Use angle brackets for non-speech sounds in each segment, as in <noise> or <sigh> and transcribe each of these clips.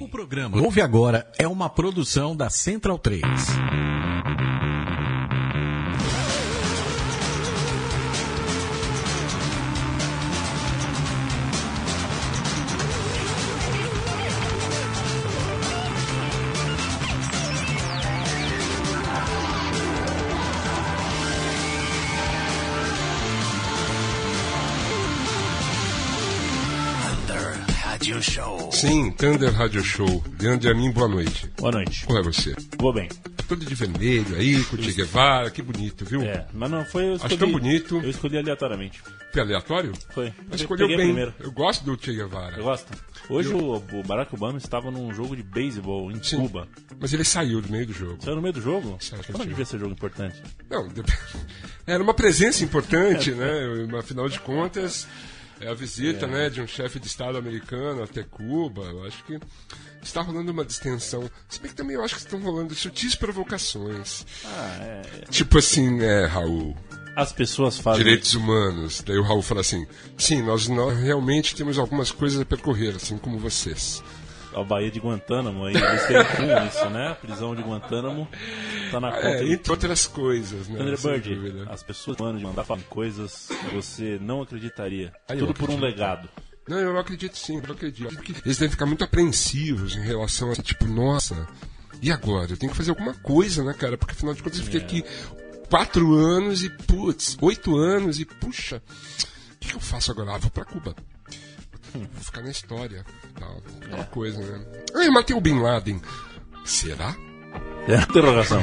O programa Ouve Agora é uma produção da Central 3. Rádio Show. Sim, Thunder Rádio Show. Leandro Amin, boa noite. Boa noite. Como é você? Vou bem. Todo de vermelho aí, com o Che Guevara, que bonito, viu? É, mas não foi eu escolhi. Acho tão bonito. Eu escolhi aleatoriamente. Foi aleatório? Foi. Mas Eu escolheu bem. primeiro. Eu gosto do Che Guevara. Eu gosto. Hoje o, o Barack Obama estava num jogo de beisebol em Sim. Cuba. Mas ele saiu do meio do jogo. Saiu no meio do jogo? Saiu, não saiu. devia ser jogo importante. Não, <laughs> era uma presença importante, né? Afinal de contas, é a visita né, de um chefe de Estado americano até Cuba. Eu acho que está rolando uma distensão. Se bem que também eu acho que estão rolando sutis provocações. Ah, é. Tipo assim, é, Raul, As pessoas fazem. direitos humanos. Daí o Raul fala assim: sim, nós, nós realmente temos algumas coisas a percorrer, assim como vocês. A Bahia de Guantánamo aí. Eles têm isso, né? A prisão de Guantánamo tá na conta É, de entre outras coisas, né? Thunderbird, dúvida. as pessoas mandam de mandar falar coisas que você não acreditaria. Aí eu Tudo por um legado. Não, eu acredito sim, eu acredito. Eles devem ficar muito apreensivos em relação a tipo, nossa, e agora? Eu tenho que fazer alguma coisa, né, cara? Porque afinal de contas eu fiquei aqui quatro anos e, putz, oito anos e, puxa, o que, que eu faço agora? Ah, vou pra Cuba. Vou ficar na história. Tal, aquela coisa, né? Eu matei o Bin Laden. Será? É, interrogação.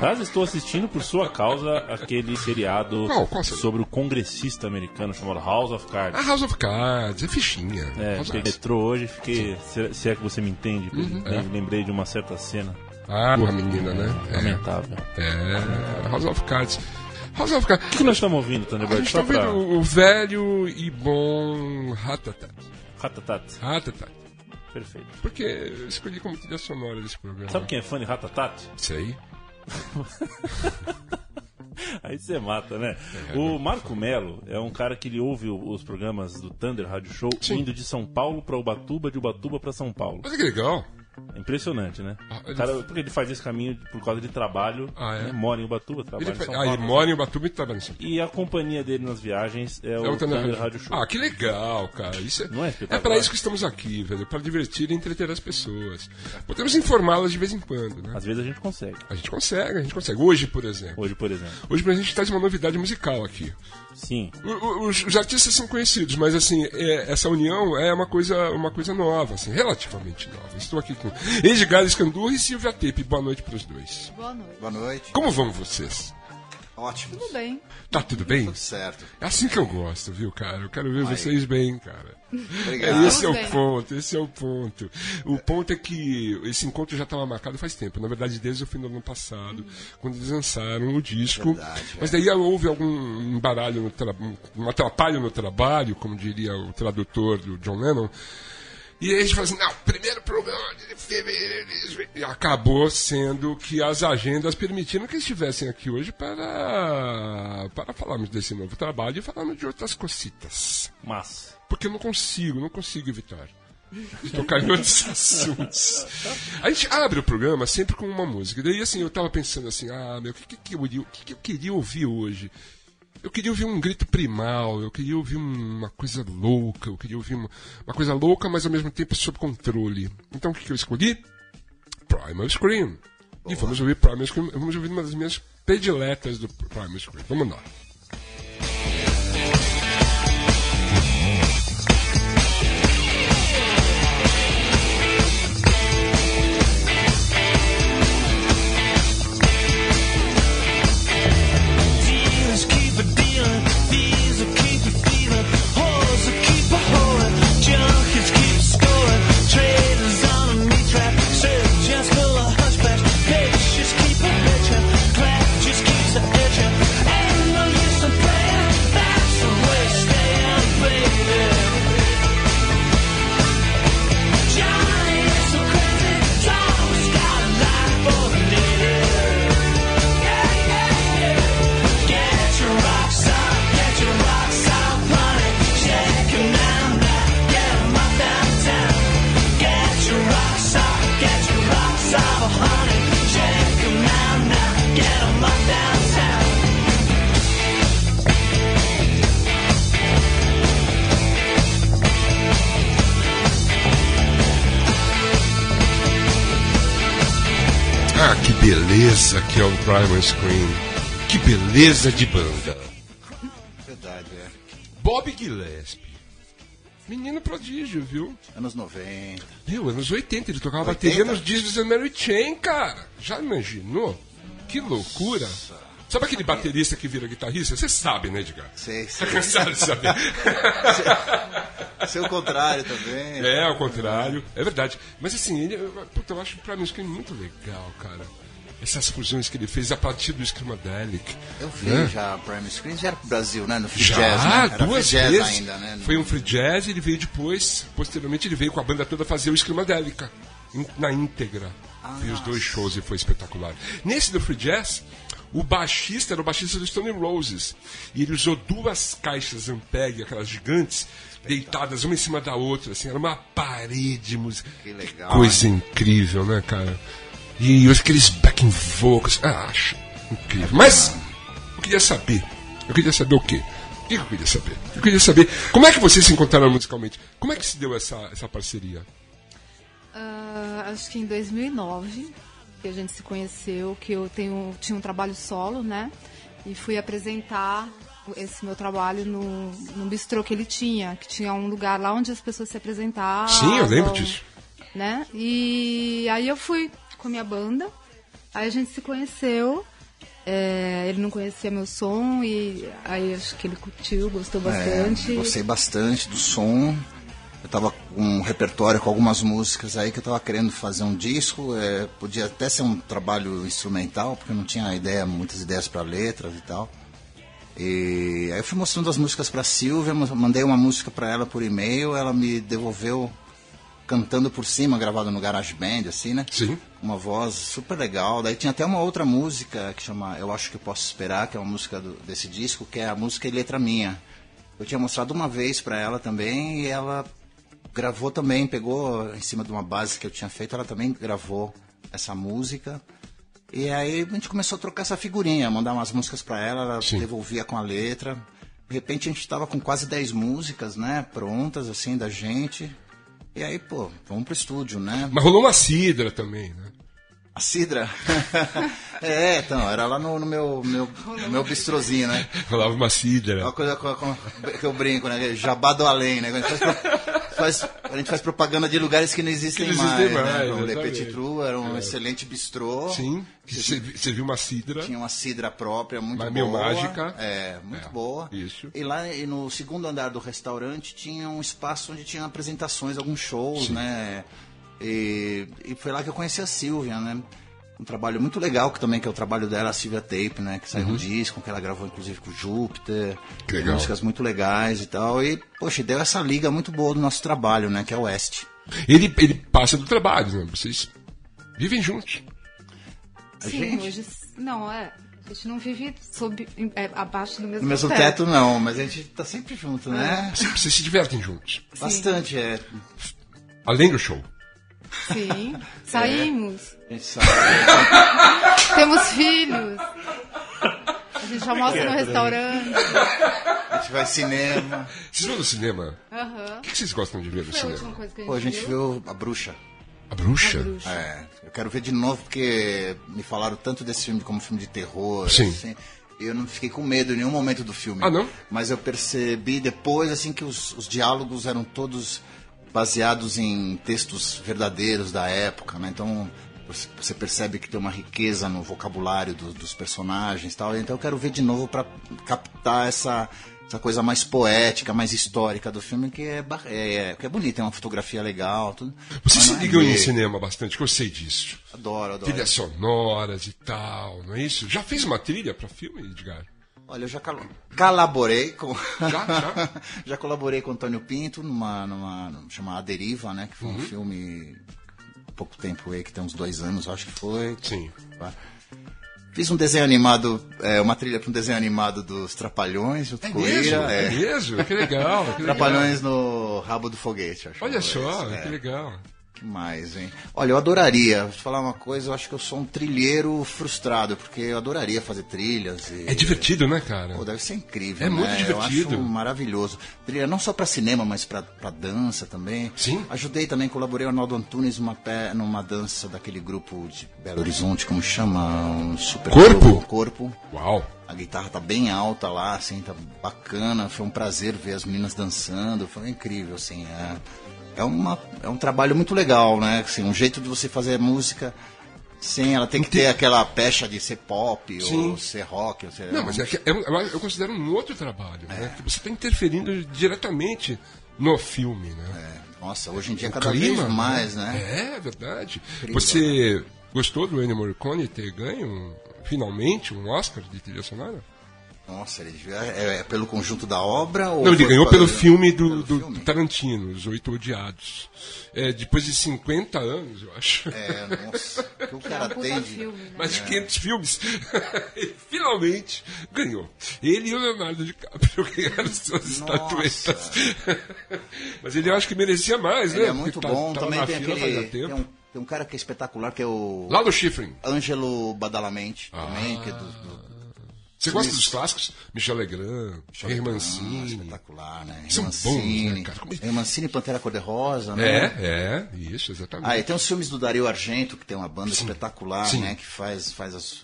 Caso estou assistindo por sua causa aquele seriado Qual? Qual sobre o congressista americano chamado House of Cards. Ah, House of Cards, é fichinha. É, metrô hoje, fiquei. Se, se é que você me entende, lem- lembrei de uma certa cena Ah, porra, menina, né? lamentável. É, é, House of Cards. O que, nós estamos ouvindo, A Thunderbird? gente tá Só pra. ouvindo o velho e bom Ratatat. Ratatat. Ratatat. Perfeito. Porque eu escolhi como trilha sonora desse programa. Sabe quem é fã de Ratatat? Isso aí? <laughs> Aí você mata, né? O Marco Melo é um cara que ele ouve os programas do Thunder Rádio Show Sim. indo de São Paulo pra Ubatuba, de Ubatuba pra São Paulo. Olha que legal. É impressionante, né? Ah, ele- cara, porque ele faz esse caminho por causa de trabalho, Ah, é? né? mora em Ubatuba, trabalha Ele, em São ah, ele Paulo. mora em Ubatuba e trabalha em São Paulo. E a companhia dele nas viagens é, É o o Thunder Rádio. Show. Ah, que legal, cara. Isso é, Não é é espetacular? para isso que estamos aqui, velho. Para divertir e entreter as pessoas. Podemos informá-las de vez em quando, né? Às vezes a gente consegue. A gente consegue, a gente consegue. Hoje, por exemplo. Hoje, por exemplo. Hoje, a gente traz uma novidade musical aqui. Sim. O- o- Os, os artistas são conhecidos, mas assim, é- essa união é uma coisa, uma coisa nova, assim, relativamente nova. Estou aqui com Edgar Escandurra e Silvia Tepe. Boa noite para os dois. Boa noite. Boa noite. Como vão vocês? Ótimo. Tudo bem. Tá tudo bem? Tudo certo. É assim que eu gosto, viu, cara? Eu quero ver Aí. vocês bem, cara. Obrigado. É, esse é o ponto, esse é o ponto. O ponto é que esse encontro já estava marcado faz tempo. Na verdade, desde o fim do ano passado, quando eles lançaram o disco. Verdade, Mas daí houve algum embaralho, no tra... um atrapalho no trabalho, como diria o tradutor do John Lennon. E aí a gente falou assim, não, primeiro programa de fevereiro. E acabou sendo que as agendas permitiram que eles estivessem aqui hoje para, para falarmos desse novo trabalho e falarmos de outras cositas. Mas. Porque eu não consigo, não consigo evitar. De tocar em outros <laughs> assuntos. A gente abre o programa sempre com uma música. Daí, assim, eu tava pensando assim, ah, meu, o que, que, eu, que, que eu queria ouvir hoje? Eu queria ouvir um grito primal, eu queria ouvir um- uma coisa louca, eu queria ouvir uma, uma coisa louca, mas ao mesmo tempo sob controle. Então o que, que eu escolhi? Primal Scream. E vamos ouvir Primal Scream, vamos ouvir uma das minhas prediletas do Primal Scream. Vamos lá. Que é o Primal Scream. Que beleza de banda. Verdade, é. Bob Gillespie. Menino prodígio, viu? Anos 90. Meu, anos 80, ele tocava 80? bateria nos discos da Mary Chain, cara. Já imaginou? Que loucura. Sabe aquele baterista que vira guitarrista? Você sabe, né, Edgar? Sei, Tá <laughs> sei. cansado de saber. <laughs> Ser o contrário também. É, ao contrário. É verdade. Mas assim, ele, puta, eu acho o Primal Scream muito legal, cara. Essas fusões que ele fez a partir do Screamadelic. Eu vi né? já Prime Screen, já era pro Brasil, né? No Free Já, Jazz, né? Era duas free jazz vezes. ainda, né? Foi um free jazz e ele veio depois, posteriormente ele veio com a banda toda fazer o Screamadelica in- na íntegra. Ah, Fez os dois shows e foi espetacular. Nesse do free jazz, o baixista era o baixista do Stone Roses. E ele usou duas caixas Ampeg, aquelas gigantes, deitadas uma em cima da outra, assim, era uma parede musical. Que legal, coisa incrível, né, cara? E aqueles backing vocals, ah, acho incrível. Mas eu queria saber. Eu queria saber o quê? O que eu queria saber? Eu queria saber como é que vocês se encontraram musicalmente? Como é que se deu essa, essa parceria? Ah, acho que em 2009 que a gente se conheceu, que eu tenho, tinha um trabalho solo, né? E fui apresentar esse meu trabalho no, no bistrô que ele tinha, que tinha um lugar lá onde as pessoas se apresentavam. Sim, eu lembro disso. Né? E aí eu fui com a minha banda, aí a gente se conheceu. é, ele não conhecia meu som e aí acho que ele curtiu, gostou bastante. É, gostei bastante do som. Eu tava com um repertório com algumas músicas aí que eu tava querendo fazer um disco. é, podia até ser um trabalho instrumental, porque eu não tinha ideia, muitas ideias para letras e tal. E aí eu fui mostrando as músicas para Silvia, ma- mandei uma música para ela por e-mail, ela me devolveu cantando por cima, gravado no GarageBand, assim, né? Sim. Uma voz super legal. Daí tinha até uma outra música que chama Eu Acho Que Eu Posso Esperar, que é uma música do- desse disco, que é a música e letra minha. Eu tinha mostrado uma vez para ela também e ela gravou também, pegou em cima de uma base que eu tinha feito, ela também gravou essa música. E aí a gente começou a trocar essa figurinha, mandar umas músicas para ela, ela Sim. devolvia com a letra. De repente a gente tava com quase 10 músicas, né, prontas assim da gente. E aí, pô, vamos pro estúdio, né? Mas rolou uma cidra também, né? A Cidra? <laughs> é, então, era lá no, no meu, meu, meu bistrozinho, né? Rolava uma cidra. Uma coisa com- com- que eu brinco, né? Jabá do além, né? A gente faz, pro- faz- a gente faz propaganda de lugares que não existem, Que não existem mais, mais, né? O Le. Petit Trou era um excelente bistrô. Sim, que servi- serviu uma cidra. Tinha uma cidra própria, muito Mas boa. mágica. É, muito É, boa. isso. E lá e no segundo andar do restaurante tinha um espaço onde tinha apresentações, alguns shows, né? E, e foi lá que eu conheci a Silvia, né? Um trabalho muito legal que também que é o trabalho dela, a Silvia Tape, né? Que saiu um disco que ela gravou inclusive com o Júpiter. Uhum. Que legal. Músicas muito legais e tal. E, poxa, deu essa liga muito boa do nosso trabalho, né? Que é o Oeste. Ele, ele passa do trabalho, né? Vocês vivem juntos. A Sim, gente? hoje. Não, é. A gente não vive sob, é, abaixo do mesmo, No mesmo teto não, mas a gente tá sempre junto, né? Vocês, vocês se divertem juntos. Bastante, é. Além do show. Sim. <laughs> Saímos. A gente. <laughs> Temos filhos. A gente almoça no restaurante. A gente vai ao cinema. Vocês vão no cinema? Aham. O que vocês gostam de ver no Foi a última cinema? coisa que a gente, Pô, a gente viu. viu A Bruxa. A bruxa? A bruxa. É, eu quero ver de novo porque me falaram tanto desse filme como filme de terror. Sim. assim, eu não fiquei com medo em nenhum momento do filme. Ah, não? Mas eu percebi depois, assim, que os, os diálogos eram todos baseados em textos verdadeiros da época, né? Então você- você percebe que tem uma riqueza no vocabulário do- dos personagens tal. Então eu quero ver de novo para captar essa, essa coisa mais poética, mais histórica do filme, que é, ba- é, que é bonita, é uma fotografia legal. Tudo. Vocês Mas se é ligam em ver. cinema bastante, que eu sei disso. Adoro, adoro. Trilhas sonoras e tal, não é isso? Já fez uma trilha pra filme, Edgar? Olha, eu já col- colaborei com. Já, já? <laughs> Já colaborei com o Antônio Pinto numa, numa, numa chamada A Deriva, né? Que foi Uhum. um filme há pouco tempo aí, que tem uns dois anos, acho que foi. Sim. Fiz um desenho animado, é, uma trilha para um desenho animado dos Trapalhões, junto É com mesmo? Ira, É é. mesmo? Que legal. que legal. Trapalhões no rabo do foguete, acho. Olha que só, esse, é. Que legal. Mais, hein? Olha, eu adoraria, vou te falar uma coisa, eu acho que eu sou um trilheiro frustrado, porque eu adoraria fazer trilhas. E... É divertido, né, cara? Pô, deve ser incrível. É muito né? divertido. Eu acho maravilhoso. Trilha não só para cinema, mas para dança também. Sim. Ajudei também, colaborei com o Arnaldo Antunes numa, pé, numa dança daquele grupo de Belo Horizonte, como chama? Um super Corpo? grupo. Corpo. Uau. A guitarra tá bem alta lá, assim, tá bacana. Foi um prazer ver as meninas dançando. Foi incrível, assim. É, é, uma, é um trabalho muito legal, né? Assim, um jeito de você fazer música sem ela tem que ter aquela pecha de ser pop Sim. ou ser rock. Ou ser, Não, mas é que é um- eu, eu considero um outro trabalho, né? Que você está interferindo diretamente no filme, né? Nossa, hoje em dia O cada clima, vez mais, né? É, é verdade. Incrível. Você gostou do Ennio Morricone ter ganho, finalmente, um Oscar de trilha sonora? Nossa, ele é, é pelo conjunto da obra? Ou Não, ele ganhou pelo filme do, pelo do filme? Tarantino, Os Oito Odiados. É, depois de 50 anos, eu acho. É, nossa, o que o É cara um tem de... filme, né? Mais de 500 filmes. <laughs> ele finalmente ganhou. Ele e o Leonardo DiCaprio <laughs> ganharam suas Nossa. estatuetas. <laughs> Mas ele eu acho que merecia mais, né? Ele é muito Porque tá- bom, tava também tem fila aquele... Tem um, tem um cara que é espetacular, que é o Lá no Schifrin. Ângelo Badalamente, também, que é do... Ah. do Você gosta Isso. dos clássicos? Michel Legrand, Ah, Mancini. espetacular, né? São Mancini, bons, né, cara? Como- Mancini, Pantera Cor-de-Rosa, né? É, é, isso, exatamente. Ah, e tem os filmes do Dario Argento, que tem uma banda Sim. espetacular, Sim. né? Que faz, faz as.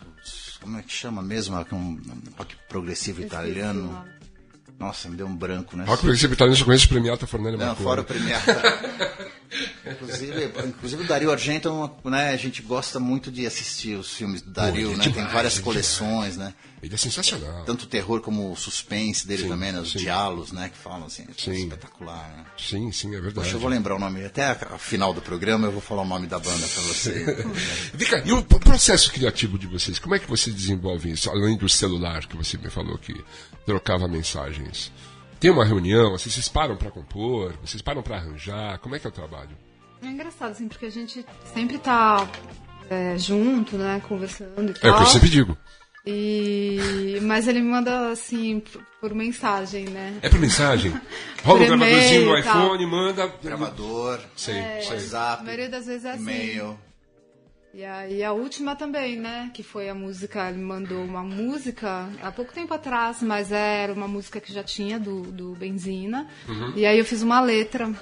Como é que chama mesmo? É Um, um rock progressivo italiano. Nossa, me deu um branco, né? Rock progressivo italiano, eu conheço o Premiata Fornelli Não, Marconi. fora o premiado. <laughs> inclusive, inclusive o Dario Argento, é uma- né, a gente gosta muito de assistir os filmes do Dario, Pô, é né? Tem demais, várias ele é coleções, né? Ele é sensacional. Tanto o terror como o suspense dele Sim, também, né? Os sim. diálogos, né? Que falam assim, é Sim. espetacular, né? Sim, sim, é verdade. Poxa, eu vou lembrar o nome. Até a, a final do programa eu vou falar o nome da banda pra você. <laughs> Cá, e o processo criativo de vocês, como é que você desenvolve isso? Além do celular que você me falou que trocava mensagens. Tem uma reunião, assim, vocês param pra compor, vocês param pra arranjar, como é que é o trabalho? É engraçado, assim, porque a gente sempre tá é, junto, né, conversando e É o tal. que eu sempre digo. E... Mas ele me manda, assim, por, mensagem, né? É por mensagem. <laughs> Rola o gravadorzinho e tal. iPhone, manda. Gravador, Sei, sei. A WhatsApp, maioria das vezes é assim. e-mail. E aí a última também, né? Que foi a música, ele me mandou uma música há pouco tempo atrás, mas era uma música que já tinha do, do Benzina. Uhum. E aí eu fiz uma letra.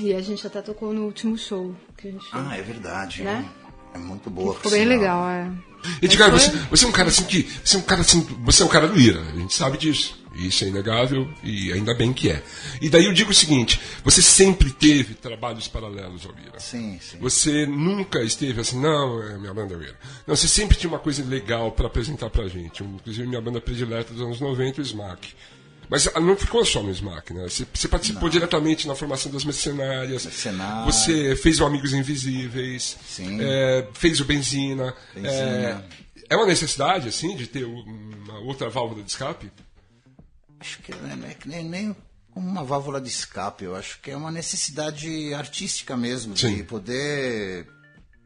E a gente até tocou no último show que a gente fez. Ah, é verdade. Né? É muito boa. Ficou bem sinal. legal, é. Edgar, você, você é um cara assim que. Você é um cara assim. Você é um cara do Ira, a gente sabe disso. Isso é inegável e ainda bem que é. E daí eu digo o seguinte: você sempre teve trabalhos paralelos ao Ira. Sim, sim. Você nunca esteve assim, não, é minha banda é o Ira. Não, você sempre tinha uma coisa legal para apresentar pra gente. Inclusive minha banda predileta dos anos 90, o Smack. Mas não ficou só no Smack, né? Você, você participou diretamente na formação das mercenárias. Mercenárias. Você fez o Amigos Invisíveis. Sim. é, fez o Benzina. Benzina. É, é uma necessidade, assim, de ter uma outra válvula de escape? Acho que não é que nem, nem como uma válvula de escape. Eu acho que é uma necessidade artística mesmo, Sim. de poder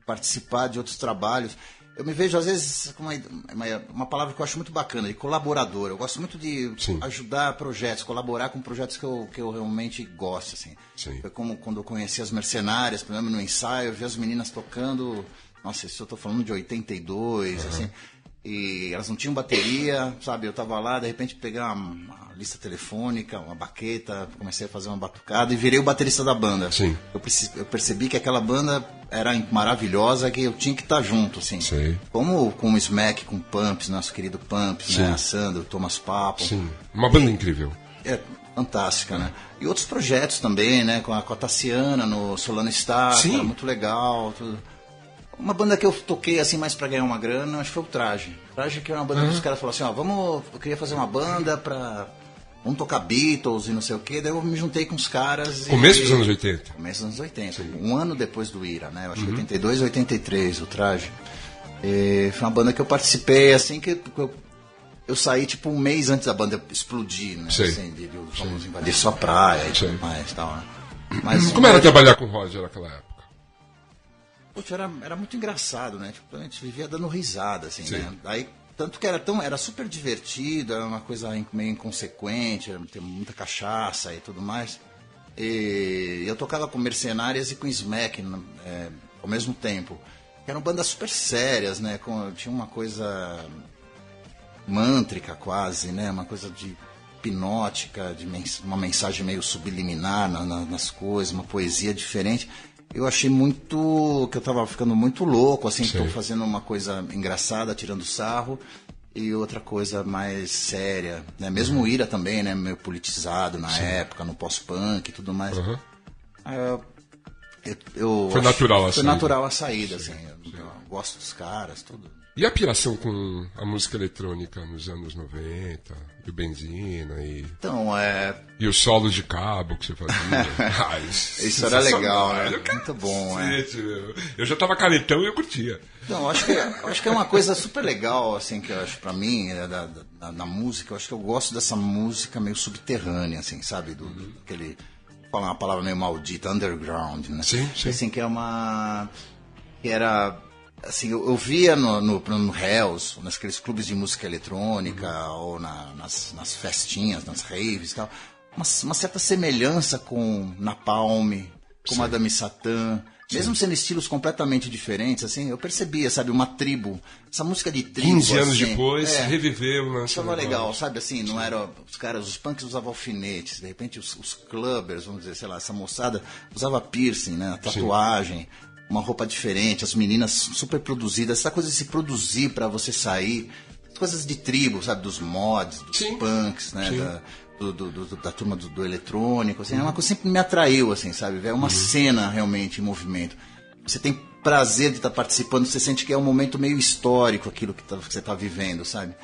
participar de outros trabalhos. Eu me vejo, às vezes, com uma, uma, palavra que eu acho muito bacana, de colaborador. Eu gosto muito de Sim. ajudar projetos, colaborar com projetos que eu, que eu realmente gosto. Assim. Sim. Foi como quando eu conheci as mercenárias, por exemplo, no ensaio, eu vi as meninas tocando. Nossa, isso eu tô falando de 82, assim. E elas não tinham bateria, sabe? Eu tava lá, de repente peguei uma, uma lista telefônica, uma baqueta, comecei a fazer uma batucada e virei o baterista da banda. Sim. Eu, perce- eu percebi que aquela banda era maravilhosa, que eu tinha que estar junto, assim. Sei. Como com o Smack, com o Pumps, nosso querido Pumps, Sim. né? A Sandro, o Thomas Papo. Sim. Uma banda incrível. É fantástica, né? E outros projetos também, né? Com a, com a Tassiana no Solano Star, Sim. muito legal. Tudo. Uma banda que eu toquei assim mais pra ganhar uma grana, acho que foi o Traje. Traje que era uma banda que os caras falaram assim, ó, vamos, eu queria fazer uma banda pra vamos tocar Beatles e não sei o quê. Daí eu me juntei com os caras e- Começo dos anos 80. Começo dos anos 80, um ano depois do Ira, né? Eu acho que 82, 83, o Traje. E foi uma banda que eu participei assim que eu, eu saí tipo um mês antes da banda explodir, né? Sei. Assim, de, de, vamos invadir sua praia e tudo mais tal, né? Mas, Como era trabalhar com o Roger naquela época? Putz, era, era muito engraçado, né? Tipo, a gente vivia dando risada, assim, Sim. né? Aí, tanto que era tão, era super divertido, era uma coisa meio inconsequente, era, tem muita cachaça e tudo mais. E eu tocava com Mercenárias e com Smack é, ao mesmo tempo. Eram bandas super sérias, né? Com, tinha uma coisa mântrica quase, né? Uma coisa de hipnótica, de mens- uma mensagem meio subliminar na- na- nas coisas, uma poesia diferente. Eu achei muito que eu tava ficando muito louco, assim, tô fazendo uma coisa engraçada, tirando sarro, e outra coisa mais séria, né? Mesmo o Ira também, né? Meio politizado na época, no pós-punk e tudo mais. Aí eu, eu- eu Foi natural a Foi saída. natural a saída, assim. Eu, eu gosto dos caras, tudo. E a piração com a música eletrônica nos anos 90, e o Benzina, e, Então, é. e os solos de cabo que você fazia. <laughs> Ah, Isso era legal, né? Muito bom, é. Cacete, meu. Eu já tava caretão e eu curtia. Eu acho que, eu acho que é uma coisa super legal, assim, que eu acho pra mim, é, da, da, da música, eu acho que eu gosto dessa música meio subterrânea, assim, sabe? Do, do- aquele. Falar uma palavra meio maldita, underground, né? Sim, sim. Assim, que é uma. Que era. Assim, eu, eu via no, no, no Hells, naqueles clubes de música eletrônica, ou na- nas, nas festinhas, nas raves e tal, uma, uma certa semelhança com Napalm, com Madame Satã, mesmo sendo estilos completamente diferentes, assim, eu percebia, sabe, uma tribo, essa música de tribo. 15 anos assim, depois, é, reviveu lance. Achava do legal, rock. sabe assim, não era. Os caras, os punks usavam alfinetes, de repente os, os clubbers, vamos dizer, sei lá, essa moçada usava piercing, né? Tatuagem, uma roupa diferente, as meninas super produzidas, essa coisa de se produzir pra você sair, coisas de tribo, sabe, dos mods, dos Sim. punks, né? Sim. Da, do, do- do- da turma do, do eletrônico, assim, é uma coisa que sempre me atraiu, assim, sabe? É uma cena realmente em movimento. Você tem prazer de estar participando, você sente que é um momento meio histórico aquilo que, tá- que você está vivendo, sabe?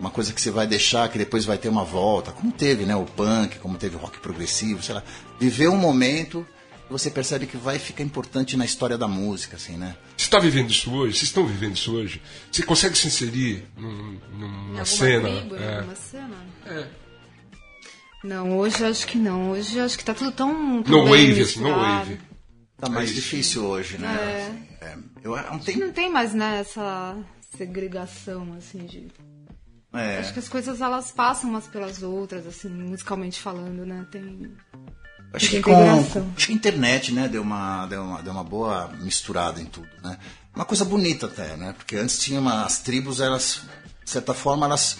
Uma coisa que você vai deixar, que depois vai ter uma volta, como teve, né? O punk, como teve o rock progressivo, sei lá. Viver um momento você percebe que vai ficar importante na história da música, assim, né? Você está vivendo isso hoje? Vocês estão vivendo isso hoje? Você consegue se inserir num- numa cena? tribo, É. alguma cena? É. Não, hoje acho que não. Hoje acho que tá tudo tão. tão No bem wave, assim, no misturado. wave. Tá mais difícil hoje, né? É. É. Eu não tem. Não tem mais, né, essa segregação, assim, de. É. Acho que as coisas elas passam umas pelas outras, assim, musicalmente falando, né? Tem. Acho que, com, acho que a internet, né, deu uma, deu, uma, deu uma boa misturada em tudo, né? Uma coisa bonita até, né? Porque antes tinha uma, as tribos, elas, de certa forma, elas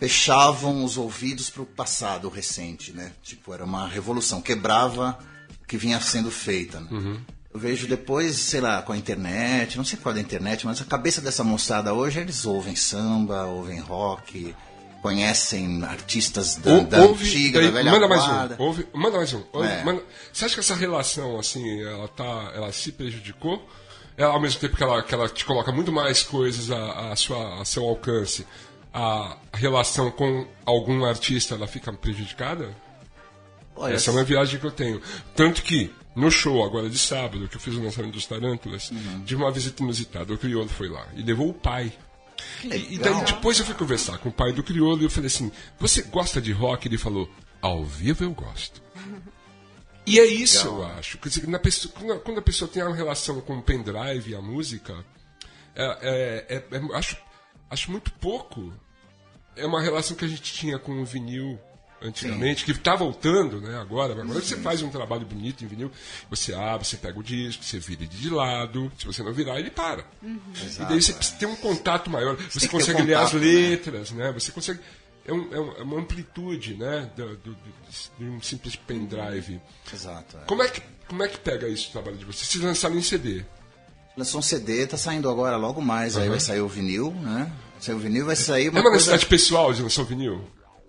fechavam os ouvidos para o passado recente, né? Tipo, era uma revolução, quebrava o que vinha sendo feita, né? Eu vejo depois, sei lá, com a internet, não sei qual é a internet, mas a cabeça dessa moçada hoje, eles ouvem samba, ouvem rock, conhecem artistas da, Ou- da ouve- antiga, daí, da velha manda mais guarda. um. ouve- manda mais um. ouve- É. manda- você acha que essa relação, assim, ela, tá, ela se prejudicou? Ela, ao mesmo tempo que ela, que ela te coloca muito mais coisas a, a sua, a seu alcance, a relação com algum artista ela fica prejudicada? Olha, Essa é uma viagem que eu tenho. Tanto que, no show agora de sábado, que eu fiz o lançamento dos Tarântulas, Uhum. de uma visita inusitada, o Criolo foi lá e levou o pai. E, e daí legal. depois eu fui conversar com o pai do Criolo e eu falei assim: Você gosta de rock? Ele falou: Ao vivo eu gosto. E é isso, eu acho. Quer dizer, pessoa- quando, a, quando a pessoa tem uma relação com o pendrive e a música, é, é- é- é- acho, acho muito pouco. É uma relação que a gente tinha com o vinil antigamente, que está voltando, né? Agora, agora você faz um trabalho bonito em vinil, você abre, você pega o disco, você vira ele de lado, se você não virar, ele para. E daí você precisa ter um contato maior. Você tem ter consegue ler as contato, né? letras, né? Você consegue. É, um- é um- é uma amplitude, né? Do, do- do- de um simples pendrive. Exato. é. Como é que, como é que pega isso o trabalho de vocês? Vocês lançaram em CD. Lançou um CD, tá saindo agora logo mais, aí vai sair o vinil, né? Vai sair o vinil, vai sair uma é uma coisa... necessidade pessoal de lançar o vinil?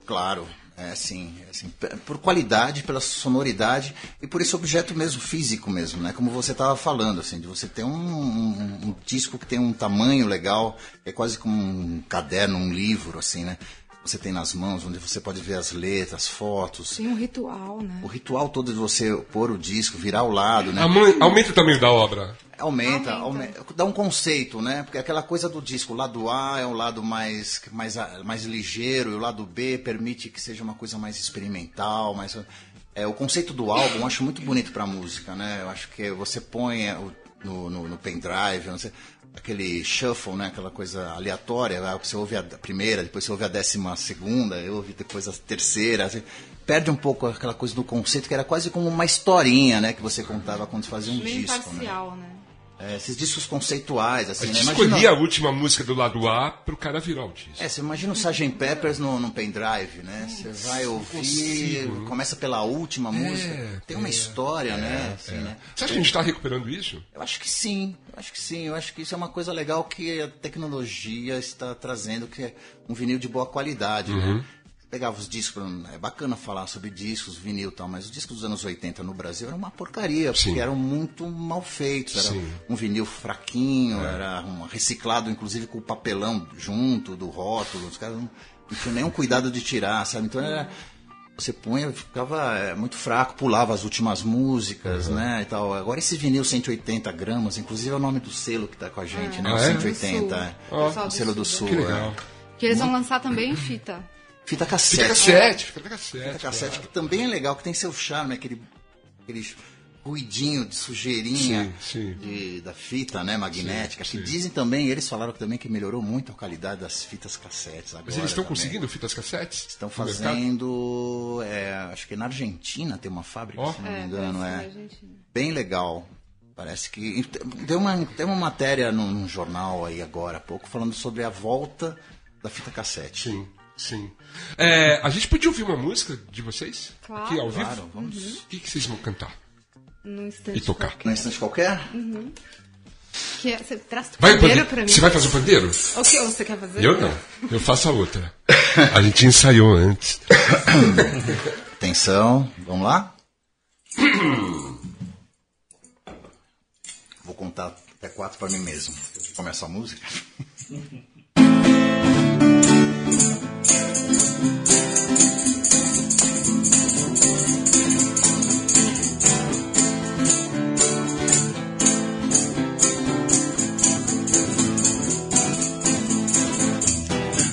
Claro, é assim, é assim, por qualidade, pela sonoridade e por esse objeto mesmo, físico mesmo, né? Como você estava falando, assim, de você ter um, um- um disco que tem um tamanho legal, é quase como um caderno, um livro, assim, né? Você tem nas mãos, onde você pode ver as letras, fotos. Tem um ritual, né? O ritual todo de você pôr o disco, virar ao lado, né? Aumenta o tamanho da obra. Aumenta, Aumenta. dá um conceito, né? Porque aquela coisa do disco, o lado A é o lado mais, mais, mais ligeiro, e o lado B permite que seja uma coisa mais experimental, mais... É, o conceito do álbum eu acho muito bonito pra música, né? Eu acho que você põe é, no, no, no pendrive, sei, aquele shuffle, né? Aquela coisa aleatória, ah, você ouve a primeira, depois você ouve a décima segunda, eu ouvi depois a terceira, assim, perde um pouco aquela coisa do conceito que era quase como uma historinha, né? Que você contava quando fazia um Meio disco, né? imparcial, né? É, esses discos conceituais, A assim, gente né? escolhia a última música do lado A pro cara virar o disco. É, você imagina o Sgt. Peppers no, no pendrive, né? Você vai ouvir, consigo. começa pela última música, tem uma história, né? Assim, né? Você acha que a gente está recuperando isso? Eu acho que sim, eu acho que sim, eu acho que isso é uma coisa legal que a tecnologia está trazendo, que é um vinil de boa qualidade, né? Pegava os discos, é bacana falar sobre discos, vinil e tal, mas os discos dos anos 80 no Brasil eram uma porcaria, porque Sim. eram muito mal feitos, era Sim. um vinil fraquinho, era um reciclado inclusive com o papelão junto do rótulo, os caras não, não tinham nenhum cuidado de tirar, sabe? Então era você punha, ficava é, muito fraco, pulava as últimas músicas, né, e tal. Agora esse vinil 180 gramas, inclusive é o nome do selo que tá com a gente, né, o Ah, é? 180, é. Sul. Pessoal o selo do Sul. Que é. Que eles vão lançar também em fita. Fita Fita cassete. cassete, fita cassete. Fita cassete, que também é legal, que tem seu charme, aquele, aquele ruidinho de sujeirinha Sim, sim. de- da fita, né, magnética, Sim, que dizem também, eles falaram também que melhorou muito a qualidade das fitas cassetes agora Mas eles estão também. conseguindo fitas cassetes? Estão fazendo, é, acho que na Argentina tem uma fábrica, Ó. se não me É, engano, é. na Argentina. Bem legal. Parece que. Tem uma, tem uma matéria num, num jornal aí agora há pouco falando sobre a volta da fita cassete. Sim, sim. É, a gente podia ouvir uma música de vocês? Claro. Aqui ao vivo? Claro, vamos. O que, que vocês vão cantar? Num instante. E tocar. qualquer. Num instante qualquer? Que é- você traz o pandeiro pande- pra mim? Você vai fazer o pandeiro? O que você quer fazer? Eu não. Eu faço a outra. A gente ensaiou antes. <coughs> Atenção, vamos lá? Vou contar até quatro para mim mesmo. Começa a música.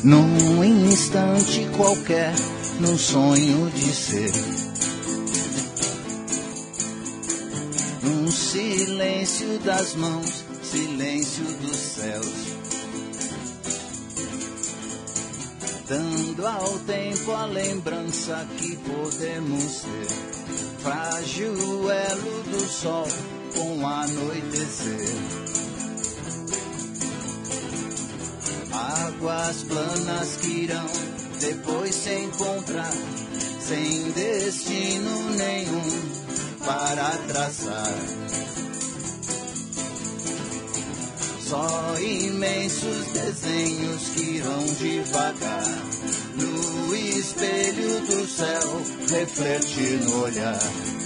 Num instante qualquer, num sonho de ser. Num silêncio das mãos, silêncio dos céus. Dando ao tempo a lembrança que podemos ser. Frágil elo do sol com anoitecer. Águas planas que irão depois se encontrar, sem destino nenhum para traçar. Só imensos desenhos que irão devagar no espelho do céu, refletir no olhar.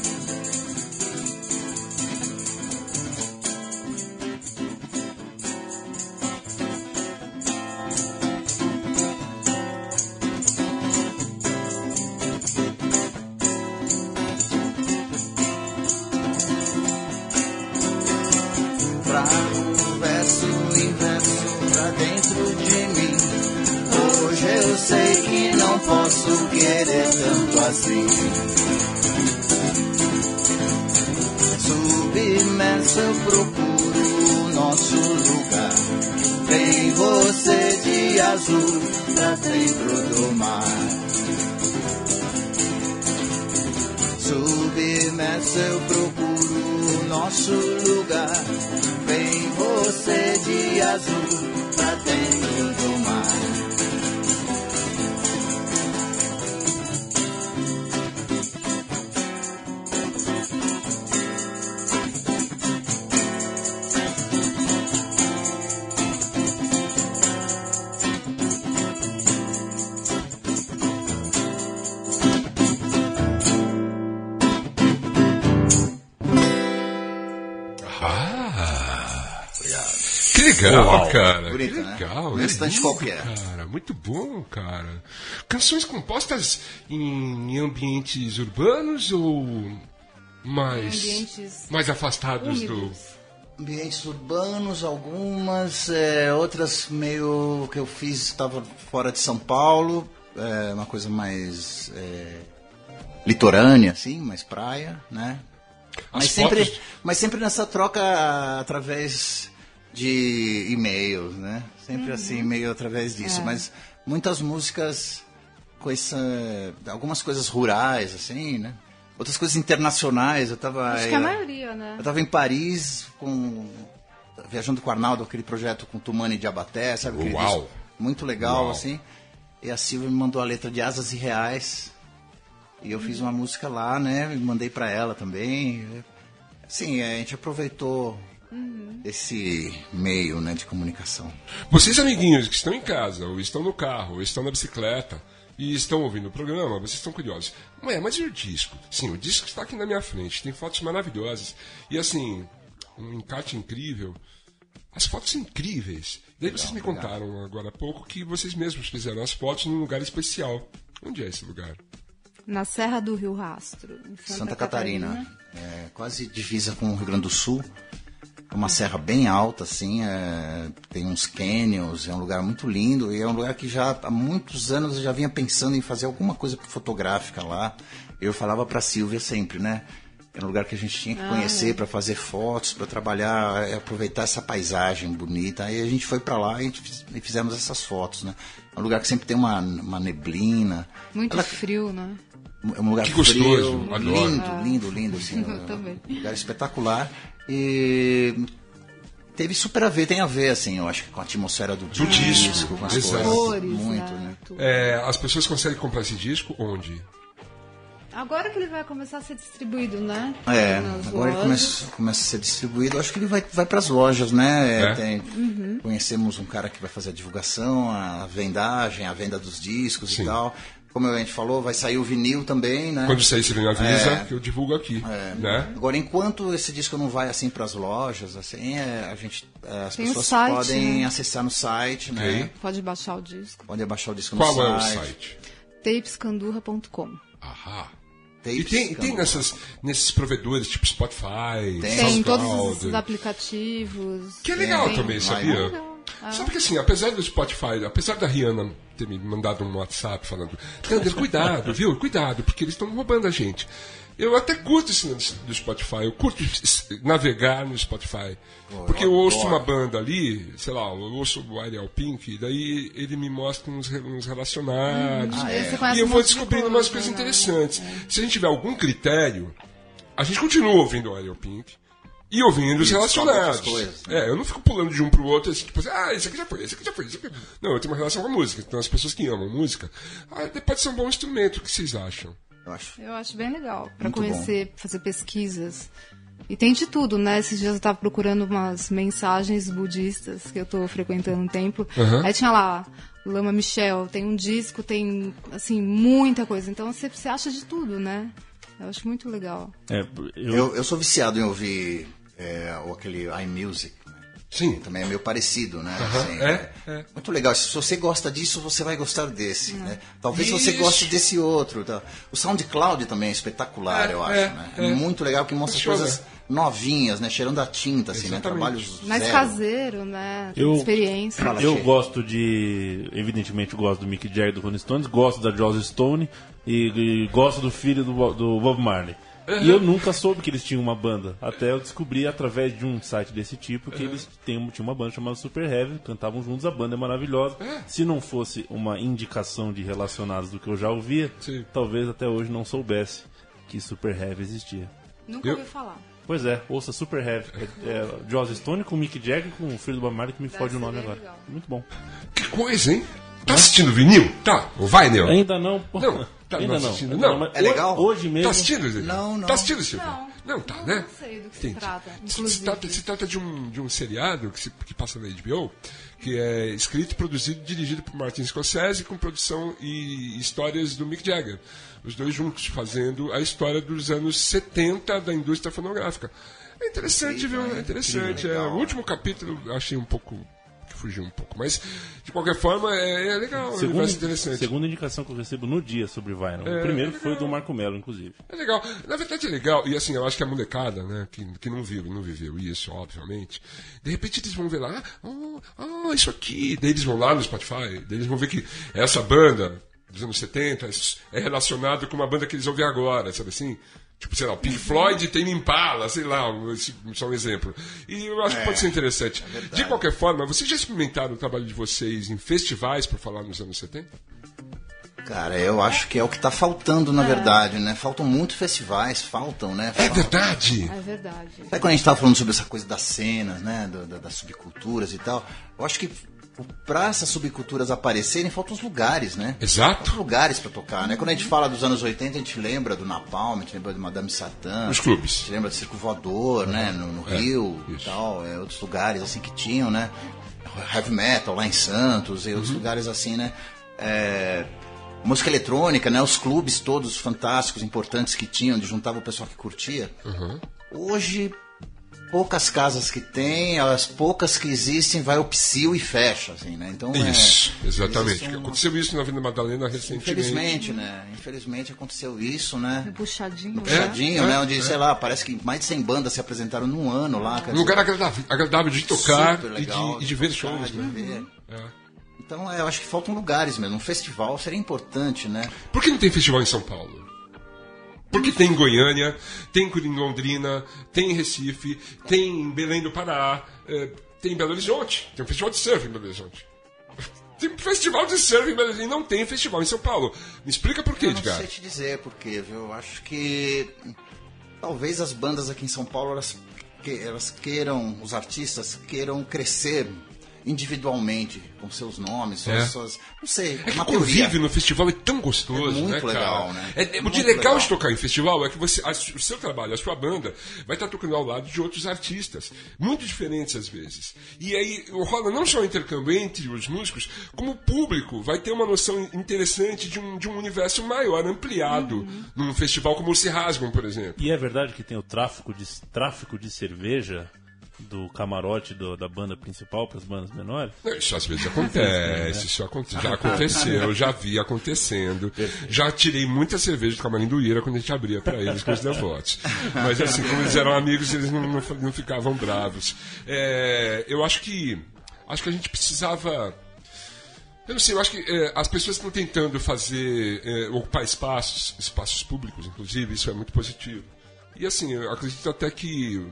Que legal, Uau. cara. Bonito, que né? legal. Um é instante lindo, qualquer. Cara, muito bom, cara. Canções compostas em ambientes urbanos ou mais Ambientes mais afastados úmidos. Ambientes urbanos, algumas, é, outras meio que eu fiz, estava fora de São Paulo, é, uma coisa mais é, litorânea, assim, mais praia, né? Mas As sempre, mas sempre nessa troca através de e-mails, né? Sempre assim, e-mail através disso. Mas muitas músicas com essa, algumas coisas rurais, assim, né? Outras coisas internacionais. Eu tava, Acho que a maioria, né? eu tava em Paris com viajando com o Arnaldo, aquele projeto com Tumani de Abaté, sabe? aquele Uau! disco Muito legal, Uau. assim. E a Silvia me mandou a letra de Asas e Reais. E eu fiz uma música lá, né? E mandei pra ela também. Sim, a gente aproveitou esse meio, né, de comunicação. Vocês, amiguinhos que estão em casa, ou estão no carro, ou estão na bicicleta, e estão ouvindo o programa, vocês estão curiosos. Ué, mas e o disco? Sim, o disco está aqui na minha frente, tem fotos maravilhosas. E assim, um encarte incrível. As fotos são incríveis. Daí vocês me contaram agora há pouco que vocês mesmos fizeram as fotos num lugar especial. Onde é esse lugar? Na Serra do Rio Rastro, em Santa, Santa, Catarina, é, quase divisa com o Rio Grande do Sul. É uma serra bem alta, assim, é, tem uns canyons, é um lugar muito lindo e é um lugar que já há muitos anos eu já vinha pensando em fazer alguma coisa fotográfica lá. Eu falava pra Silvia sempre, né? Era um lugar que a gente tinha que conhecer para fazer fotos, para trabalhar, é, aproveitar essa paisagem bonita. Aí a gente foi para lá e, e fizemos essas fotos, né? É um lugar que sempre tem uma, uma neblina. Muito Ela- frio, né? É um lugar Que gostoso, frio, adoro. lindo, lindo, lindo, assim, um lugar espetacular e teve super a ver, tem a ver, assim, eu acho que com a atmosfera do, Do disco, com as exato. cores, muito, né? né? É, as pessoas conseguem comprar esse disco onde? Agora que ele vai começar a ser distribuído, né? É, Nas agora ele lojas. começa, começa a ser distribuído, acho que ele vai, vai para as lojas, né? É? Tem- Uhum. Conhecemos um cara que vai fazer a divulgação, a vendagem, a venda dos discos Sim. e tal. Como a gente falou, vai sair o vinil também, né? Quando sair, você me avisa É. que eu divulgo aqui. É. Né? Agora, enquanto esse disco não vai assim para as lojas, assim, é, a gente, é, as Tem pessoas site, podem né? acessar no site, né? Ok. Pode baixar o disco. Podem baixar o disco Qual no é o site. site? tapescandurra.com. Ahá. Tapes E tem, e tem nessas, nesses provedores tipo Spotify, Tem. Tem todos esses aplicativos. Que é legal Tem- também, sabia? Legal. Ah. Sabe que assim, apesar do Spotify, apesar da Rihanna ter me mandado um WhatsApp falando, Thunder, cuidado, viu? Cuidado, porque eles estão roubando a gente. Eu até curto esse do Spotify, eu curto navegar no Spotify. Porque eu ouço uma banda ali, sei lá, eu ouço o Ariel Pink, e daí ele me mostra uns, uns relacionados. Ah, é. E eu vou descobrindo umas coisas né? interessantes. Se a gente tiver algum critério, a gente continua ouvindo o Ariel Pink e ouvindo os relacionados. coisas, né? É, eu não fico pulando de um pro outro, assim, tipo assim, ah, esse aqui já foi, esse aqui já foi, esse aqui. Não, eu tenho uma relação com a música. Então as pessoas que amam música, ah, pode ser um bom instrumento, o que vocês acham? Eu acho. Eu acho bem legal para conhecer, fazer pesquisas. E tem de tudo, né? Esses dias eu estava procurando umas mensagens budistas que eu tô frequentando um templo. Uhum. Aí tinha lá Lama Michel, tem um disco, tem assim muita coisa. Então você, você acha de tudo, né? Eu acho muito legal. É, eu, Eu, eu sou viciado em ouvir é, o- aquele iMusic. né? Sim. Também é meio parecido, né? Assim, é, é. Muito legal. Se você gosta disso, você vai gostar desse, né? Talvez Isso. você goste desse outro. Tá? O SoundCloud também é espetacular, É, eu acho, é, né? é. Muito legal, que mostra Funciona. coisas novinhas, né? Cheirando a tinta, assim, né? Exatamente. Trabalhos Mais zero. caseiro, né? Eu- experiência. Fala, eu gosto de. Evidentemente, gosto do Mick Jagger do Rolling Stones, gosto da Joss Stone e, e gosto do filho do, do Bob Marley. E eu nunca soube que eles tinham uma banda. Até eu descobri através de um site desse tipo que eles têm, tinham uma banda chamada Super Heavy, cantavam juntos, a banda é maravilhosa. Se não fosse uma indicação de relacionados do que eu já ouvia, Sim. talvez até hoje não soubesse que Super Heavy existia. Nunca Eu- ouvi falar. Pois é, ouça Super Heavy. É, é Joss Stone com Mick Jagger com o filho do Bob Marley que me Deve fode o nome agora. legal. Muito bom. Que coisa, hein? Tá assistindo vinil? Tá. O Vinyl? Ainda não. Não, tá, ainda não não. assistindo, Ainda não. mas É legal? ho- Hoje mesmo. Tá assistindo, Zé? Não, não. Tá assistindo, Silvia? Não. Não, tá, Não, né? não sei do que se trata, Se- Se trata, se trata de, um, de um seriado que, se- que passa na HBO, que é escrito, produzido e dirigido por Martin Scorsese, com produção e histórias do Mick Jagger. Os dois juntos, fazendo a história dos anos 70 da indústria fonográfica. É interessante, viu? É interessante. É, o último capítulo eu achei um pouco. Fugiu um pouco. Mas, de qualquer forma, é, é legal. É um universo interessante. segunda indicação que eu recebo no dia sobre Vinyl. É, o primeiro é foi do Marco Melo, inclusive. É legal. Na verdade é legal. E assim, eu acho que a molecada, né, que, que não viu, não viveu isso, obviamente, de repente eles vão ver lá, oh, oh, isso aqui. Daí eles vão lá no Spotify, daí eles vão ver que essa banda dos anos 70 é relacionada com uma banda que eles ouvem agora, sabe assim? Tipo, sei lá, o Pink Floyd tem Impala, sei lá, só um exemplo. E eu acho que pode ser interessante. de qualquer forma, vocês já experimentaram o trabalho de vocês em festivais, por falar nos anos 70? Cara, eu acho que é o que tá faltando, na verdade, né? Faltam muitos festivais, faltam, né? É Faltam. verdade! É verdade. Sabe quando a gente tava falando sobre essa coisa das cenas, né? do- da- das subculturas e tal? Eu acho que pra essas subculturas aparecerem, faltam os lugares, né? Exato. Faltam lugares pra tocar, né? Quando a gente fala dos anos 80, a gente lembra do Napalm, a gente lembra de Madame Satã. Os clubes. A gente lembra do Circo Voador, né? No, no É, Rio e isso. tal. É, outros lugares assim que tinham, né? Heavy metal lá em Santos e Uhum. outros lugares assim, né? É, música eletrônica, né? Os clubes todos fantásticos, importantes que tinham, onde juntava o pessoal que curtia. Uhum. Hoje, poucas casas que tem, as poucas que existem, vai o psil e fecha, assim, né? Então, é, Isso, exatamente. existe um- Aconteceu isso na Avenida Madalena recentemente. Infelizmente, né? Infelizmente aconteceu isso, né? Puxadinho. No né? puxadinho, É, né? é, Onde, sei lá, parece que mais de 100 bandas se apresentaram num ano lá. Um lugar dizer, agradável, agradável de tocar e de, e de ver tocar, shows. de Né? ver. É. Então, é, eu acho que faltam lugares mesmo. Um festival seria importante, né? Por que não tem festival em São Paulo? Porque tem em Goiânia, tem em Londrina, tem em Recife, tem em Belém do Pará, eh, tem em Belo Horizonte, tem um festival de surf em Belo Horizonte. <laughs> Tem um festival de surf em Belo Horizonte e não tem festival em São Paulo. Me explica por quê, Eu não Edgar. sei te dizer por quê, viu? Eu acho que talvez as bandas aqui em São Paulo elas, que, elas queiram, os artistas queiram crescer individualmente com seus nomes, É. suas, suas- não sei, É que o teoria. no festival é tão gostoso, É muito né, cara? legal, né? É, é, o Muito de legal, legal. de tocar em festival é que você, a- o seu trabalho, a sua banda, vai estar tocando ao lado de outros artistas, muito diferentes às vezes. E aí rola não só o intercâmbio entre os músicos, como o público vai ter uma noção interessante de um, de um universo maior, ampliado, Uhum. num festival como o Se Rasgam, por exemplo. E é verdade que tem o tráfico de, tráfico de cerveja do camarote do- da banda principal para as bandas menores? Isso às vezes acontece, isso aconte- já aconteceu, já vi acontecendo. Já tirei muita cerveja do camarim do Ira quando a gente abria para eles com os devotos. Mas assim, como eles eram amigos, eles não, não, não ficavam bravos. É, eu acho que. Acho que a gente precisava. Eu não sei, eu acho que é, as pessoas estão tentando fazer. é, ocupar espaços, espaços públicos, inclusive, isso é muito positivo. E assim, eu acredito até que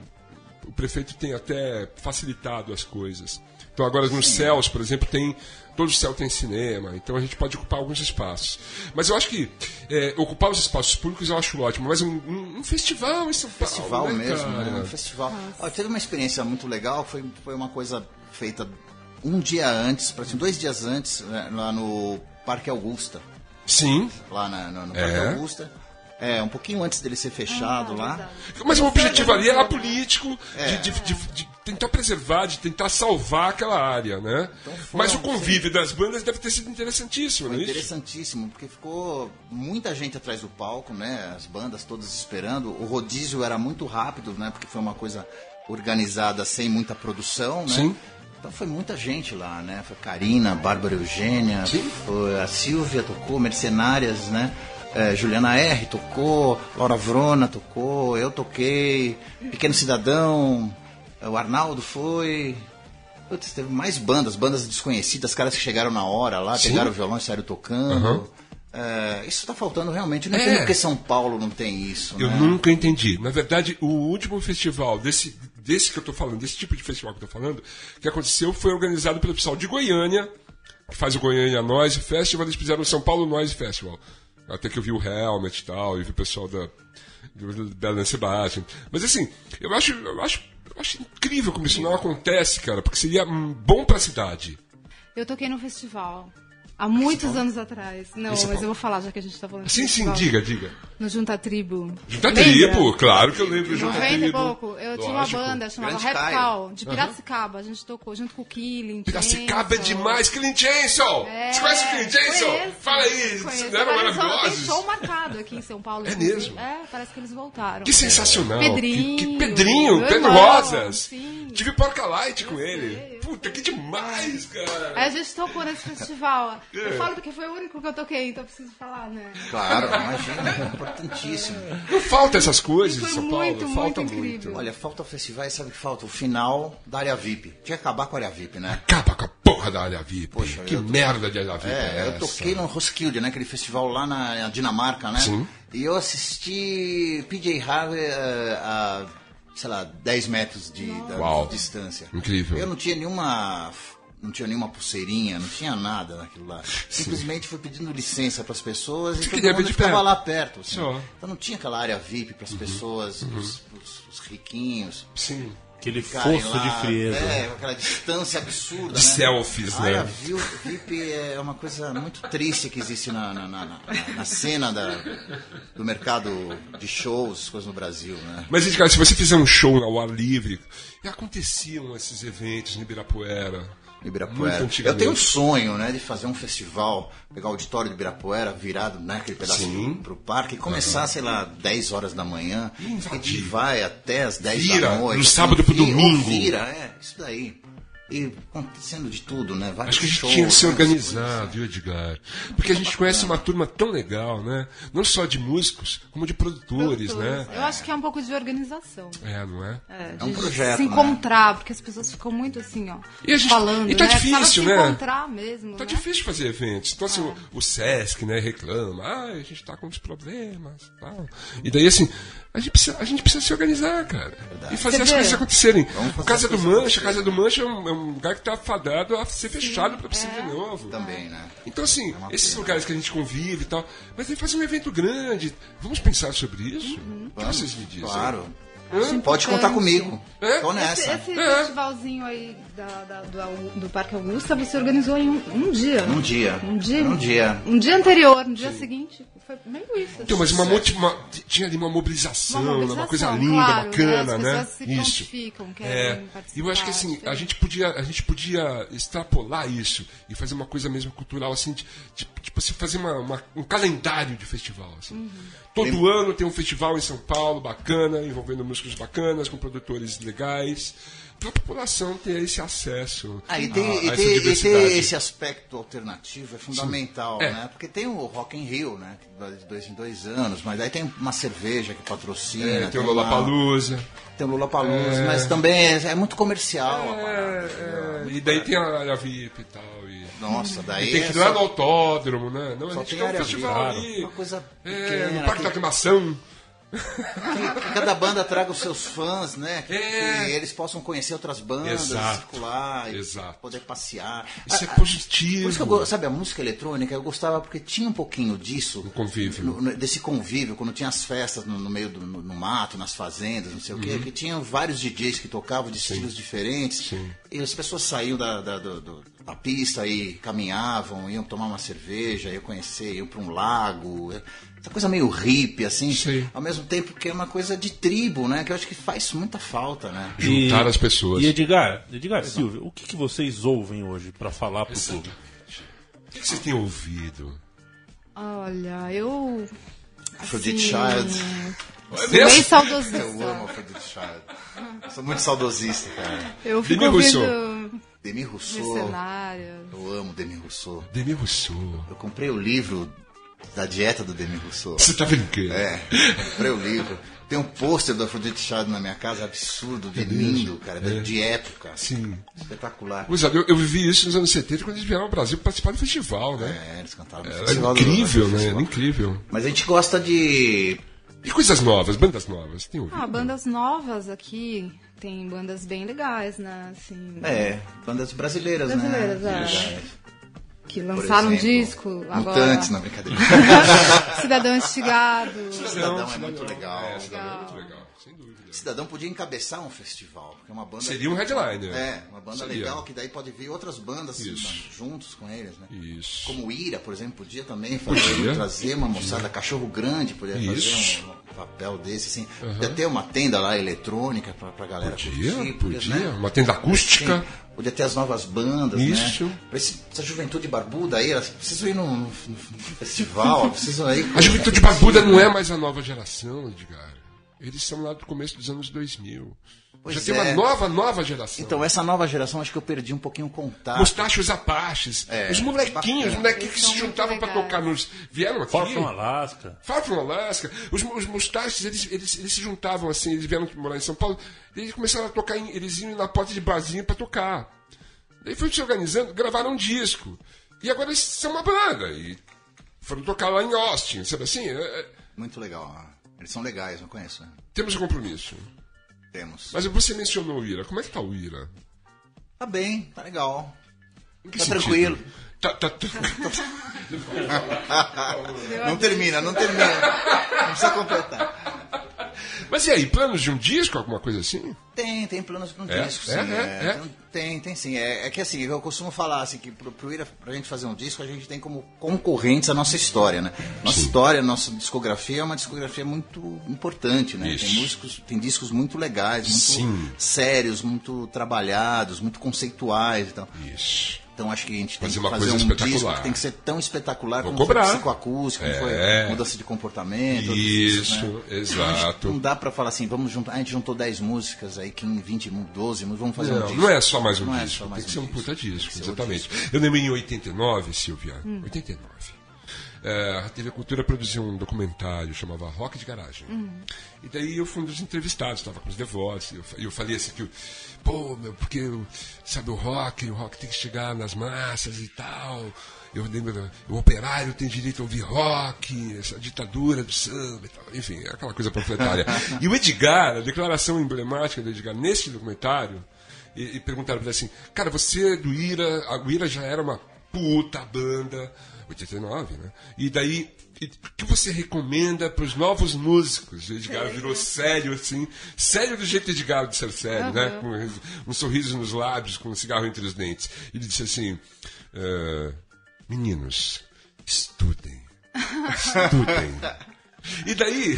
o prefeito tem até facilitado as coisas. Então agora nos céus, por exemplo, tem. Todo o céu tem cinema, então a gente pode ocupar alguns espaços. Mas eu acho que é, ocupar os espaços públicos eu acho ótimo, mas um, um- um festival em São Paulo. festival né, mesmo, né? Um festival. Ó, teve uma experiência muito legal, foi, foi uma coisa feita um dia antes, parece dois dias antes, né, lá no Parque Augusta, Sim, lá na- no, no É. Parque Augusta. É, um pouquinho antes dele ser fechado Ah, lá. verdade. mas o objetivo ali era né? político, É. de, de- de- de tentar preservar, de tentar salvar aquela área, né? Então foi mas o convívio das bandas deve ter sido interessantíssimo, Foi não é isso? interessantíssimo, porque ficou muita gente atrás do palco, né? As bandas todas esperando. O rodízio era muito rápido, né? Porque foi uma coisa organizada sem muita produção, né? Sim. Então foi muita gente lá, né? Foi Karina, Bárbara Eugênia, Sim. foi a Silvia tocou, Mercenárias, né? É, Juliana R tocou, Laura Vrona tocou, eu toquei, Pequeno Cidadão, o Arnaldo foi. Putz, teve mais bandas, bandas desconhecidas, caras que chegaram na hora lá, Sim. pegaram o violão e saíram tocando. Aham. É, isso tá faltando realmente. Não É. entendo porque São Paulo não tem isso. Eu né? nunca entendi. Na verdade, o último festival desse, desse que eu tô falando, desse tipo de festival que eu tô falando, que aconteceu foi organizado pelo pessoal de Goiânia, que faz o Goiânia Noise Festival, eles fizeram o São Paulo Noise Festival. Até que eu vi o Helmet e tal, e vi o pessoal da Belen Sebastian. Mas assim, eu acho, eu acho, eu acho incrível como isso não acontece, cara, porque seria bom pra cidade. Eu toquei no festival. Há muitos anos atrás. Não, Esse mas pau- eu vou falar, já que a gente tá falando Sim, sim, diga, diga. No Junta Tribo. Junta? Tribo, claro que eu lembro de Junta 90 e pouco. Eu tinha uma Lógico. banda chamada Grande Rap. Call, de Piracicaba. A gente tocou junto com o Killing. Piracicaba é demais, Clint Jensen! É, Você conhece o Clint Jensen? Fala aí, conheço. não eram Agora eles vão- Tem maravilhosos? show marcado aqui em São Paulo. É inclusive. mesmo? É, parece que eles voltaram. Que sensacional. Pedrinho, Que, que Pedrinho, Pedro irmão, Rosas. sim. Tive Porca Light com ele. Puta, que demais, cara. Aí a gente tocou nesse festival. É. Eu falo porque foi o único que eu toquei, então eu preciso falar, né? Claro, imagina, é importantíssimo. Não falta essas coisas Foi em São muito, Paulo. muito falta incrível. muito. Olha, falta festivais, sabe o que falta? O final da área VIP. Tinha que acabar com a área VIP, né? Acaba com a porra da área VIP. Poxa, que tô- merda de área VIP é, É, eu toquei no Roskilde, né? Aquele festival lá na, na Dinamarca, né? Sim. E eu assisti PJ Harvey eh, a, sei lá, 10 metros de, da- Uau. de distância. Incrível. Eu não tinha nenhuma. Não tinha nenhuma pulseirinha, não tinha nada naquilo lá. <laughs> Simplesmente fui pedindo licença para as pessoas e todo mundo ficava perto. lá perto. assim. Uhum. Então não tinha aquela área VIP para as pessoas, os, os- os riquinhos. Sim. Aquele fosso lá, de frieza. É, aquela distância absurda. De né? selfies, A né? área VIP é uma coisa muito triste que existe na, na, na- na- na cena da, do mercado de shows, coisas no Brasil, né? Mas, Edgar, se você fizer um show ao ar livre, e aconteciam esses eventos em Ibirapuera. Ibirapuera. Eu tenho um sonho, né, de fazer um festival, pegar o auditório de Ibirapuera, virado, né, aquele pedaço Sim. pro, pro parque, e começar, sei lá, 10 horas da manhã, E vai até as 10 Vira, da noite. do sábado pro vira, domingo. Vira, é, isso daí. E acontecendo de tudo, né? Vários Acho que a gente shows, tinha que se várias organizar, viu, Edgar? Porque a gente conhece uma turma tão legal, né? Não só de músicos, como de produtores, né? Eu acho que é um pouco de organização. É, não é? É, É um projeto, Se né? encontrar, porque as pessoas ficam muito assim, ó. E a gente- falando. e tá né? Difícil, se né? encontrar mesmo. Tá né? difícil fazer eventos. Então, assim, o, o Sesc, né, reclama. Ah, a gente tá com uns problemas tal. E daí, assim, a gente precisa, a gente precisa se organizar, cara. E fazer Você as vê? coisas acontecerem. fazer O Casa as do Mancha, a Casa do Mancha é um, é um lugar que tá fadado a ser fechado pra precisar de novo. Também, né? Então, assim, uma esses pena. lugares que a gente convive e tal. Mas aí fazer um evento grande. Vamos pensar sobre isso? O que vocês me dizem? Claro. Pode contar comigo. É? Tô Esse, nessa. esse É. festivalzinho aí da- da- do, do Parque Augusta você organizou em um, um dia. Um dia. Um dia? Um dia. Um dia anterior, no dia seguinte. Foi meio isso. Então, mas uma, uma- tinha ali uma mobilização, Uma uma, mobilização, coisa linda, claro, bacana, né? né? As pessoas se Isso. É. participar, E eu acho que assim, a gente podia, a gente podia extrapolar isso e fazer uma coisa mesmo cultural, assim, de, de- tipo assim, fazer uma, uma- um calendário de festival. Assim. Uhum. Todo ano tem um festival em São Paulo bacana, envolvendo músicos bacanas, com produtores legais, para a população ter esse acesso Ah, e a, ter, a e ter- e diversidade. esse aspecto alternativo é fundamental, É. né? Porque tem o Rock in Rio, né? que De dois em dois anos, mas aí tem uma cerveja que patrocina. É, tem o lá- Lollapalooza. Tem o Lollapalooza, É. mas também é, é muito comercial. a parada, É, é, e daí tem a área VIP e tal. E... Nossa, daí E tem que é ir lá no autódromo, né? Não, a Só gente tem um festival ali. uma coisa É, pequena, no Parque que- da Aclimação. Que cada banda traga os seus fãs, né? Que, É. que eles possam conhecer outras bandas, Exato. circular, Exato. poder passear. Isso é Ah, positivo. Por isso que eu, sabe, a música eletrônica eu gostava porque tinha um pouquinho disso. Do convívio. no- desse convívio, quando tinha as festas no, no meio do no, no mato, nas fazendas, não sei o quê, que tinham vários DJs que tocavam de estilos diferentes. Uhum. Sim. E as pessoas saíam da, da, do- do- da pista e caminhavam, iam tomar uma cerveja, iam conhecer, iam para um lago. Essa coisa meio hippie, assim. Sim. Ao mesmo tempo que é uma coisa de tribo, né? Que eu acho que faz muita falta, né? Juntar as pessoas. E Edgar, Edgar Silvio, o que, que vocês ouvem hoje pra falar pro público? O que que vocês têm ouvido? Olha, eu. Afrodite assim, Child. É Bem saudosista. Eu amo Afrodite Child. Eu sou muito saudosista, cara. Eu fico ouvindo Demi Rousseau. mercenária. Eu amo Demi Rousseau. Demi Rousseau. Eu comprei o livro da dieta do Demi Rousseau. Você tá brincando? É, comprei o livro. Tem um pôster do Afrodite Child na minha casa, absurdo, de lindo, cara, de- de época. Sim. Espetacular. Gurizada, eu, eu vivi isso nos anos 70 quando eles vieram ao Brasil participar do festival, né? É, eles cantaram no Era festival do- incrível, do né? festival. Era incrível. Mas a gente gosta de. E coisas novas, bandas novas, tem ouvido? Ah, bandas novas aqui. Tem bandas bem legais, né? Assim, É, bandas brasileiras, Brasileiras, né? é. Legais. que lançaram um exemplo, disco agora. Mutantes, na brincadeira. <laughs> Cidadão Instigado. Cidadão é muito legal. É, Cidadão é muito legal, sem dúvida. Cidadão podia encabeçar um festival, porque é uma banda. Seria um headliner. É, uma banda Seria. legal que daí pode vir outras bandas Isso. juntos com eles, né? Isso. Como o Ira, por exemplo, podia também fazer, Podia. trazer uma moçada, cachorro grande, podia Isso. fazer um, um papel desse, assim. Podia ter uma tenda lá eletrônica pra, pra galera Podia, curtir. podia. né? Uma tenda acústica. Sim, podia ter as novas bandas, Isso. né? Pra essa juventude barbuda aí, elas precisam ir num, num- num festival, precisam ir... A juventude barbuda não é mais a nova geração, Edgar. Eles são lá do começo dos anos 2000. Pois Já tem uma é. nova, nova geração. Então, essa nova geração, acho que eu perdi um pouquinho o contato. Mostachos Apaches. É, os molequinhos, os molequinhos que se juntavam pra legais. tocar nos. Vieram aqui. Far From Alaska. Far From Alaska. Os, os Mustaches, eles, eles, eles se juntavam assim, eles vieram morar em São Paulo, e eles começaram a tocar, em, eles iam na porta de barzinho pra tocar. Daí foi se organizando, gravaram um disco. E agora eles são uma banda. E foram tocar lá em Austin, sabe assim? É, é, Muito legal. Eles são legais, não conheço. temos um compromisso. Temos. Mas você mencionou o Ira. Como é que tá o Ira? Tá bem, tá legal. Tá sentido? tranquilo. Tá, tá, <laughs> tá- Não termina, não termina. Não precisa completar. Mas e aí, planos de um disco, alguma coisa assim? Tem, tem planos para um É? disco, É, sim. é, é. Tem, Tem, tem sim. É, é que assim, eu costumo falar assim, que pro, pro Ira, pra gente fazer um disco, a gente tem como concorrentes a nossa história, né? Nossa história, nossa discografia é uma discografia muito importante, né? Isso. Tem músicos, tem discos muito legais, muito Sim. sérios, muito trabalhados, muito conceituais e tal. Isso. Então acho que a gente tem Fazer que uma fazer coisa um espetacular. disco que tem que ser tão espetacular Vou como cobrar. foi psicoacústico, como É. foi mudança de comportamento. tudo Isso, né? exato. Não dá pra falar assim, vamos juntar, a gente juntou 10 músicas aí, 15, 20, 12, músicas, vamos fazer um Não, disco. não é só mais um Não é disco, só mais tem que um ser um puta disco, que exatamente. Eu lembro em 89, Silvia, 89. É, a TV Cultura produziu um documentário chamava Rock de Garagem. E daí eu fui um dos entrevistados, estava com os devotos, e eu, eu falei assim que, pô, meu, porque, sabe, o rock, o rock tem que chegar nas massas e tal. Eu lembro, o operário tem direito a ouvir rock, essa ditadura do samba e tal. Enfim, aquela coisa panfletária. <laughs> e o Edgar, a declaração emblemática do Edgar nesse documentário, e, e perguntaram pra ele assim, cara, você é do Ira, o Ira já era uma puta banda, 89, né? E daí, o que você recomenda pros novos músicos? Edgar virou <laughs> sério, assim, sério do jeito de Edgar de ser sério, né? Com um sorriso nos lábios, com um cigarro entre os dentes. Ele disse assim, "Ah, meninos, estudem, estudem. E daí,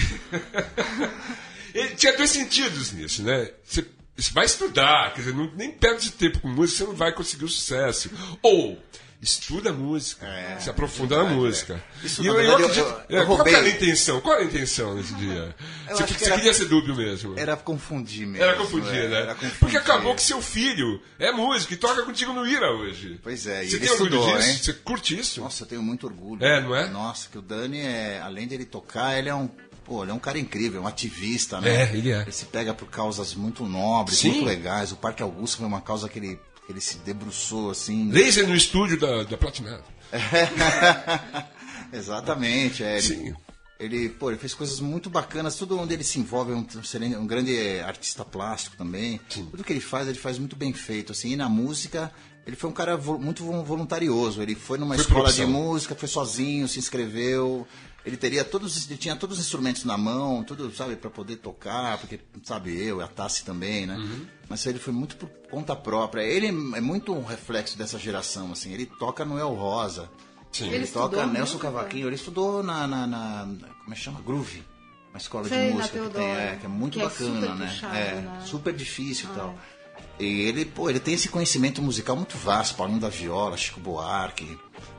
<laughs> ele tinha dois sentidos nisso, né? Você, você vai estudar, quer dizer, não, nem perde tempo com música, você não vai conseguir o sucesso. Ou estuda música, se aprofunda na música. É, Isso, e eu, verdade, eu- eu- eu é, qual roubei- era a intenção? Qual era a intenção nesse dia? Eu Você, você era- queria ser dúbio mesmo? Era confundir mesmo. Era confundir, é, né? Era confundir. Porque acabou que seu filho é músico e toca contigo no Ira hoje. Pois é, e Você ele tem orgulho estudou, disso? hein? Você curte isso? Nossa, eu tenho muito orgulho. É, não é? Nossa, que o Dani é, além dele tocar, ele é um, pô, ele é um cara incrível, um ativista, né? É, ele é. Ele se pega por causas muito nobres, Sim. muito legais. O Parque Augusto foi uma causa que ele, ele se debruçou assim. Laser no estúdio da, da Platinado. <laughs> Exatamente, é. Sim. ele, pô, ele fez coisas muito bacanas, tudo onde ele se envolve, é um, um grande artista plástico também. Tudo que ele faz, ele faz muito bem feito, assim, e na música, ele foi um cara muito vo- voluntarioso, ele foi numa Foi escola de música, foi sozinho, se inscreveu, ele teria todos, ele tinha todos os instrumentos na mão, tudo, sabe, para poder tocar, porque, sabe, eu, a Tassi também, né? Uhum. Mas ele foi muito por conta própria. Ele é muito um reflexo dessa geração, assim, ele toca no El Rosa. Sim. Ele Ele toca Nelson Cavaquinho, ele estudou na, na, na- como é que chama? Groove, uma escola Sei, de música que tem, é, que é muito que é bacana, super né? puxado, é, né? Ah. super difícil e tal. E ele, pô, ele tem esse conhecimento musical muito vasto, Paulinho da Viola, Chico Buarque,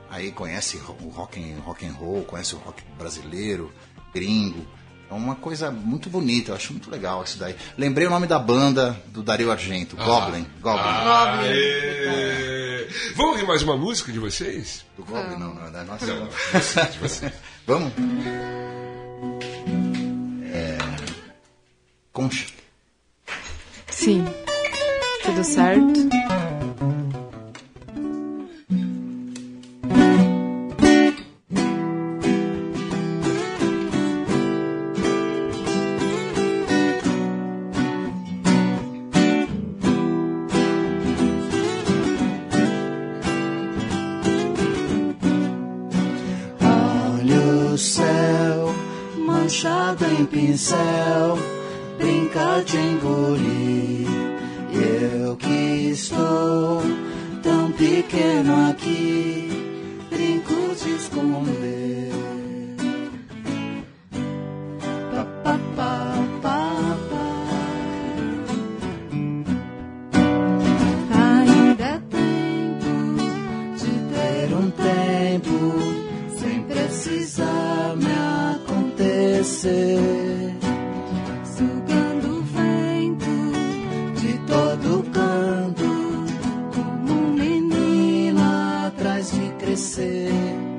aí conhece o rock and, rock and roll, conhece o rock brasileiro, gringo. É uma coisa muito bonita, eu acho muito legal isso daí. Lembrei o nome da banda do Dario Argento, Goblin. Goblin. Ah. Aê! Vamos ouvir mais uma música de vocês? Do Goblin, não, não, é da nossa. Não, de vocês. Vamos? É... Concha. Sim. Tudo certo? Olha o céu, manchado em pincel, brinca de engolir. Tão pequeno aqui, atrás de crescer.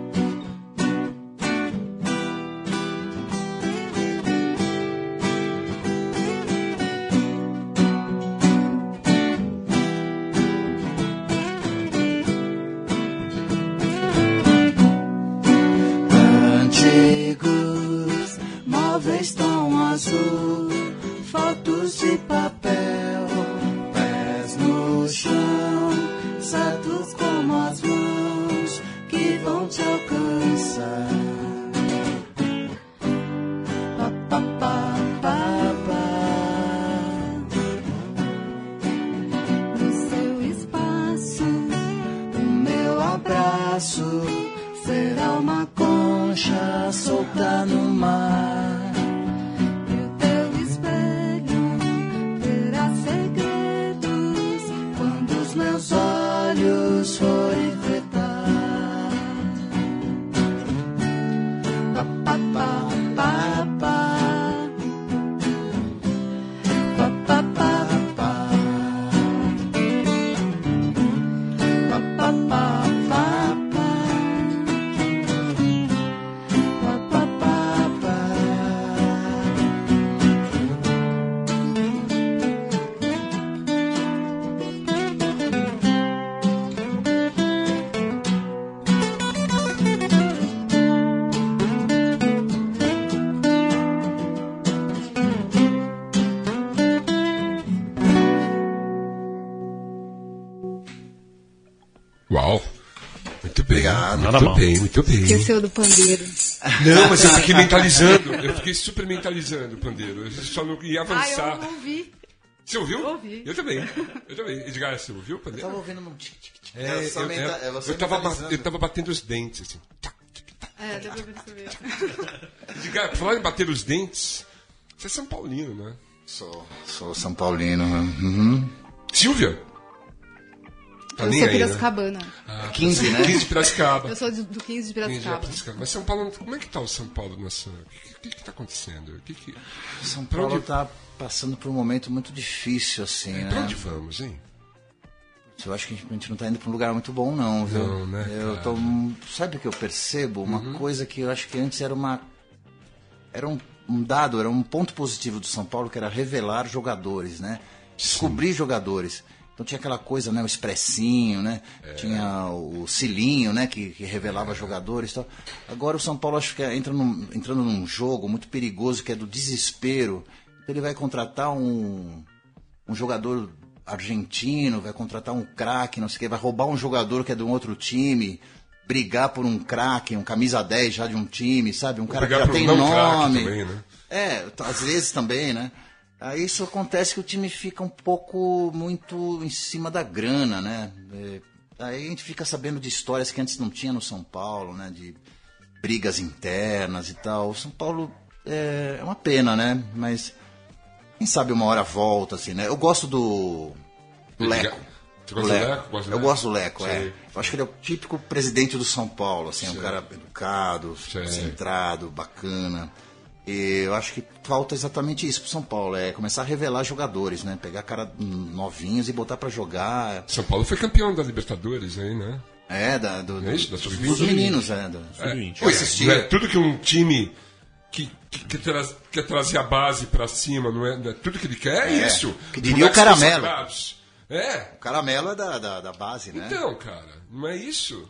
Bem. Obrigado. Nada Muito bem, muito bem. Esqueceu do pandeiro. Não, mas eu fiquei mentalizando. Eu fiquei super mentalizando o pandeiro. Eu só não ia Ah, avançar. eu ouvi. Você ouviu? Ouvi. Eu também. Eu também. Edgar, você ouviu o Eu pandeiro? tava ouvindo num tic, tic, tic. É, só eu, menta- é, eu, tava, eu tava batendo os dentes, assim. É, deu pra perceber. Edgar, por falar em bater os dentes, você é São Paulino, né? Sou, sou São Paulino. Uhum. Silvia? Tá Eu sou aí, né? Piracicabana. 15, né? 15 de Piracicaba. Eu sou do, do 15 de 15 de Piracicaba. Piracicaba. Mas São Paulo, como é que tá o São Paulo nessa... O que, que, que tá acontecendo? O que que... São Paulo onde- tá passando por um momento muito difícil, assim, Pra né? onde vamos, hein? Eu acho que a gente, não tá indo pra um lugar muito bom, não, viu? Não, né, Eu tô, sabe o que eu percebo? Uma coisa que eu acho que antes era uma. Era um, um dado, era um ponto positivo do São Paulo, que era revelar jogadores, né? Descobrir jogadores. Então tinha aquela coisa, né? O expressinho, né? Tinha o cilinho, né? Que, que revelava jogadores e tal. Agora o São Paulo acho que entra num, entrando num jogo muito perigoso, que é do desespero. Então ele vai contratar um, um jogador argentino, vai contratar um craque, não sei o que, vai roubar um jogador que é de um outro time, brigar por um craque, um camisa 10 já de um time, sabe? Um cara que já tem nome. também, né? É, às vezes também, né? Aí isso acontece que o time fica um pouco muito em cima da grana, né? É, aí a gente fica sabendo de histórias que antes não tinha no São Paulo, né? De brigas internas e tal. O São Paulo é, é uma pena, né? Mas quem sabe uma hora volta, assim, né? Eu gosto do, Leco. Você gosta do Leco? Gosta Eu Leco? gosto do Leco, é. Sei. Eu acho que ele é o típico presidente do São Paulo, assim, é um cara educado, Sei. centrado, bacana. E eu acho que falta exatamente isso pro São Paulo, é começar a revelar jogadores, né? Pegar cara novinhos e botar pra jogar. São Paulo foi campeão da Libertadores aí, né? É, da, do, É isso? Da dos, Sub-20? dos meninos, é. Do, Sub-20. Eu assisti. Não é tudo que um time que, que, que traz- quer trazer a base pra cima, não é, não é tudo que ele quer, é, É, isso. que diria o moleques Caramelo. É, O caramelo é da, da, da base, né? então, cara, não é isso?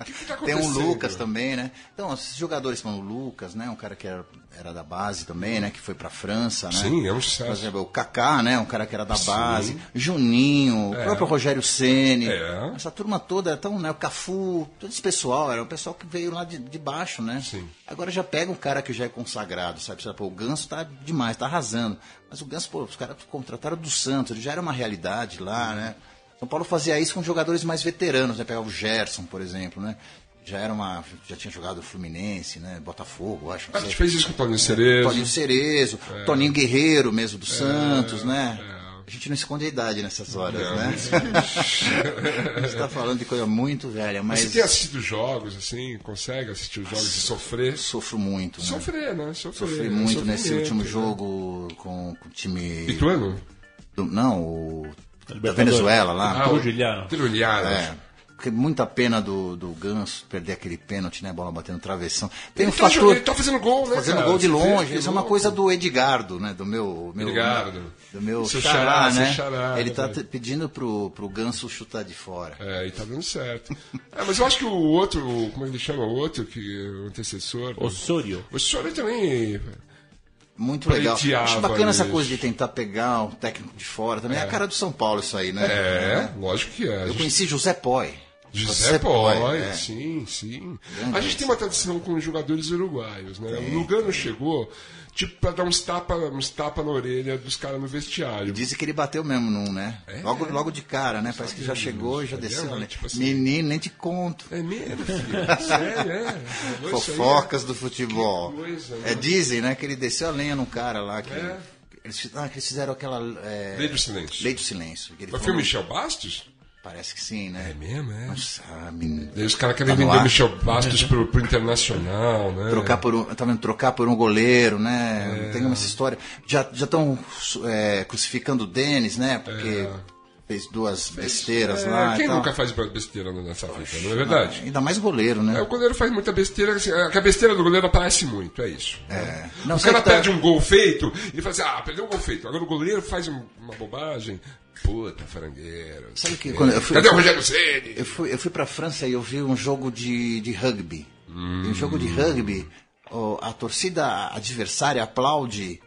O que, que tá <laughs> Tem acontecendo? um Lucas também, né? Então, esses jogadores como o Lucas, né? Um cara que era, era da base também, né? Que foi pra França, né? Sim, é um Por sucesso. exemplo, o Kaká, né? Um cara que era da base. Juninho, o É. próprio Rogério Ceni. É. Essa turma toda, então, né? O Cafu, todo esse pessoal, era um pessoal que veio lá de, de baixo, né? Sim. Agora já pega um cara que já é consagrado, sabe? Pô, o Ganso tá demais, tá arrasando. Mas o Ganso, pô, os caras contrataram do Santos, ele já era uma realidade lá, né? São Paulo fazia isso com jogadores mais veteranos, né? Pegava o Gerson, por exemplo, né? Já era uma. Já tinha jogado Fluminense, né? Botafogo, acho. A gente fez isso com o Paulinho Cerezo. Toninho Cerezo, É. Toninho Guerreiro mesmo, do Santos, né? A gente não esconde a idade nessas horas, né? a gente <laughs> tá falando de coisa muito velha, Mas mas você tem assistido jogos, assim, consegue assistir os jogos e sofrer? sofro muito, né? Sofrer, né? Sofrer. Sofri é muito nesse último né? jogo com, com o time. Lituano? do- não, o. Da. Venezuela lá. Ah, o Trujilhano. Trujilhano. É. que muita pena do, do Ganso perder aquele pênalti, né? Bola batendo travessão. Tem Ele um tá, fator. ele tá fazendo gol, né? Fazendo cara? gol de longe. que Isso é uma coisa do Edgardo, né? Do meu. meu Edgardo. Do meu Seu xará, xará, seu né? xará, Ele tá né? pedindo pro, pro Ganso chutar de fora. É, e tá dando certo. É, mas eu acho que o outro, como ele chama o outro, que o antecessor. Osório. O senhor também. Muito legal. Acho bacana essa isso. coisa de tentar pegar o técnico de fora também. É, a cara do São Paulo isso aí, né? É, lógico que é. Eu conheci José Poi. José Poi, é. sim, sim. Grande A gente tem uma tradição com os jogadores uruguaios, né? O Lugano chegou, tipo, pra dar uns tapa, uns tapa na orelha dos caras no vestiário. Dizem que ele bateu mesmo num, né? É, logo, é. logo de cara, né? Parece que já chegou e já desceu. mas, Né? tipo assim- Menino, nem te conto. É mesmo, <laughs> filho? Sério, é. Fofocas do futebol. Coisa, é, né? dizem, né, que ele desceu a lenha num cara lá. Que É. eles, ah, que eles fizeram aquela. É, Lei do silêncio. Lei do silêncio. Mas foi o Michel Bastos? Parece que sim, né? É mesmo, é. Nossa, ah, menino. Daí os caras querem Tá vender. Michel Bastos pro, pro Internacional, né? Trocar por um, tá vendo? Trocar por um goleiro, É. né? Tem uma essa história. Já estão crucificando o Denis, né? Porque fez duas besteiras É, lá. e quem nunca faz besteira nessa vida, não é verdade? Ainda mais goleiro, né? É, o goleiro faz muita besteira, assim, a que a besteira do goleiro aparece muito, é isso. É. Não, o sabe cara tá- perde um gol feito, ele fala assim, ah, perdeu um gol feito. Agora o goleiro faz um- uma bobagem, puta, farangueiro. Sabe que É. quando eu fui- Cadê o Rogério Ceni? Eu fui, eu fui pra França e eu vi um jogo de, de rugby. Hum. Um jogo de rugby, ó, a torcida adversária aplaude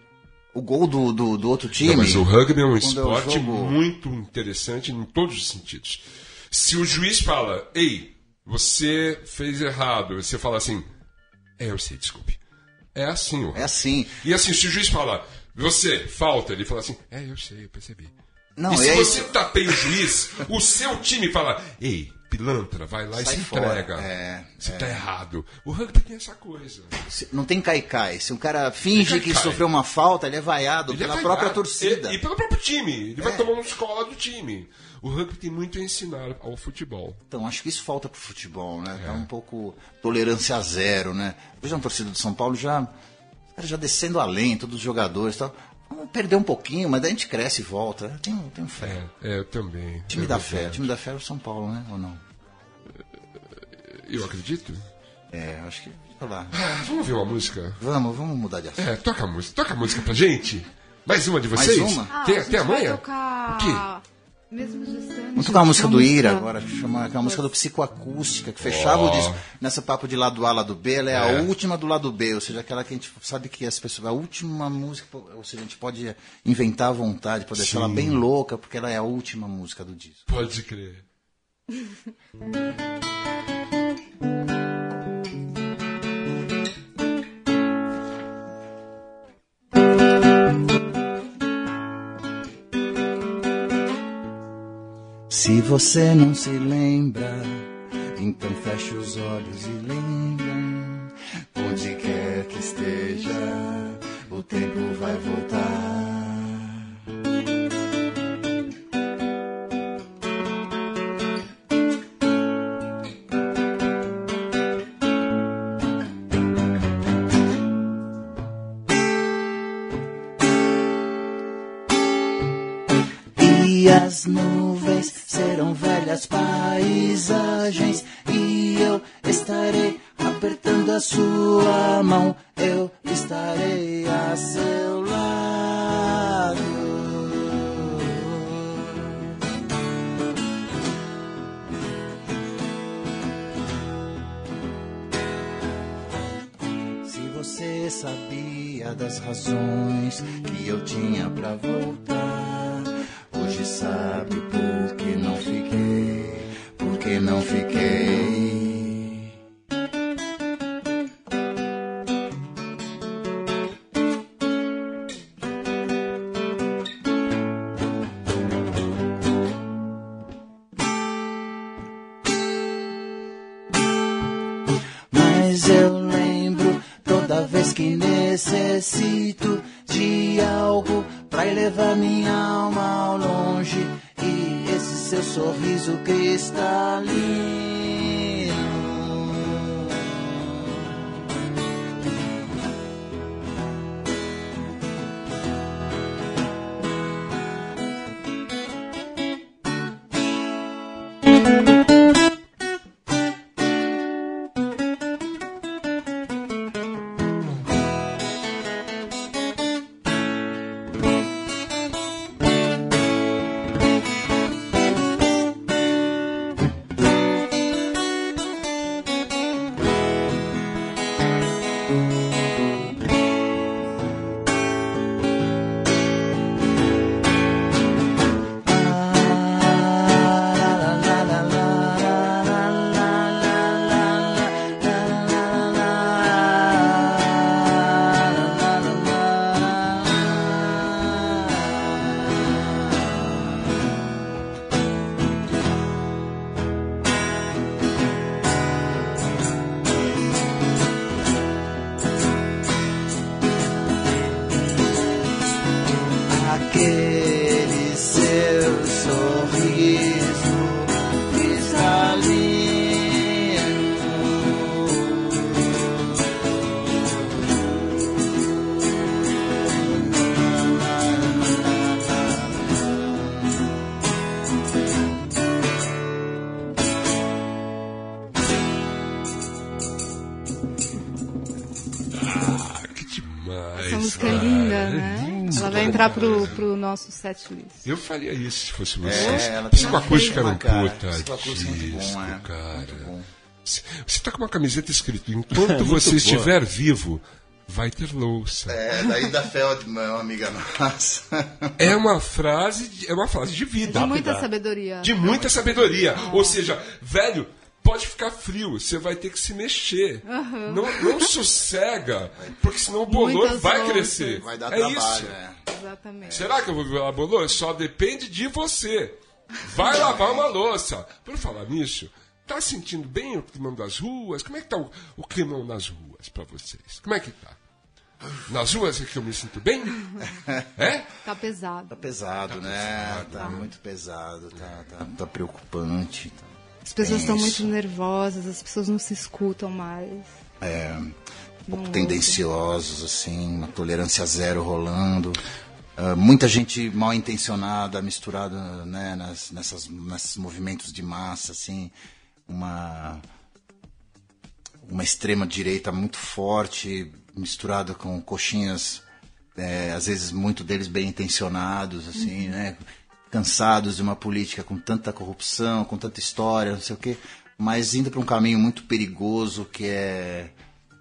o gol do, do, do outro time. Não, mas o rugby é um é esporte jogo- muito interessante em todos os sentidos. Se o juiz fala, ei, você fez errado, você fala assim, é, eu sei, desculpe. É assim, o É assim. E assim, se o juiz fala, você, falta, ele fala assim, é, eu sei, eu percebi. Não, e se é você isso. tapeia o juiz, o seu time fala, ei, pilantra, vai lá Sai e se fora, entrega. é, você tá errado. O rugby tem essa coisa. Não tem caicai. Se um cara finge que sofreu uma falta, ele é vaiado Ele pela vai própria torcida. E, e pelo próprio time. Ele É. vai tomar uma escola do time. O rugby tem muito a ensinar ao futebol. Então, acho que isso falta pro futebol, né? É. Tá um pouco tolerância a zero, né? Hoje a torcida do São Paulo já, já descendo além, todos os jogadores e tal. Vamos perder um pouquinho, mas daí a gente cresce e volta. Eu tenho, tenho fé. É, é, eu também. Time é da verdade. fé. Time da fé é o São Paulo, né? Ou não? Eu acredito. É, acho que. Sei lá. Ah, vamos ver uma música? Vamos, vamos mudar de assunto. É, toca a música. Toca a música pra gente. Mais uma de Mais vocês? uma? Ah, tem, a gente tem a vai manha? tocar... O quê? Vamos tocar a música do Ira música- agora, chama, que é a música do Psicoacústica, que fechava o disco. Nessa papo de lado A, lado B, ela é, É. a última do lado B, ou seja, aquela que a gente sabe que as pessoas. A última música, ou seja, a gente pode inventar à vontade, pode deixar ela Sim. bem louca, porque ela é a última música do disco. Pode crer. <laughs> Se você não se lembra, então feche os olhos e lembra. Onde quer que esteja, o tempo vai voltar. Entrar pro, pro nosso set list. Eu faria isso se fosse você. É, Psicoacústica era um puta Psicoacústica é disco, é. cara. Você tá com uma camiseta escrito, enquanto <laughs> você estiver vivo, vai ter louça. É, daí da Feldman, uma amiga nossa. É uma frase, de- é uma frase de vida. De muita sabedoria. De muita sabedoria. Ou seja, velho, pode ficar frio, você vai ter que se mexer. Não, não sossega, porque senão o bolor Muitas vai louças. crescer. Vai dar é trabalho, isso. é. Exatamente. Será que eu vou virar bolor? Só depende de você. Vai <laughs> lavar uma louça. Por falar nisso, tá sentindo bem o climão das ruas? Como é que tá o, o climão nas ruas pra vocês? Como é que tá? Nas ruas é que eu me sinto bem? <laughs> É? Tá pesado. Tá pesado, né? Tá muito pesado, tá, tá, tá preocupante. tá As pessoas estão muito nervosas, as pessoas não se escutam mais. É, um pouco tendenciosos, assim, uma tolerância zero rolando. Ah, muita gente mal intencionada misturada né, nas, nessas, nesses movimentos de massa, assim, uma, uma extrema direita muito forte, misturada com coxinhas, é, às vezes muito deles bem intencionados, assim, né? Cansados de uma política com tanta corrupção, com tanta história, não sei o quê, mas indo para um caminho muito perigoso que é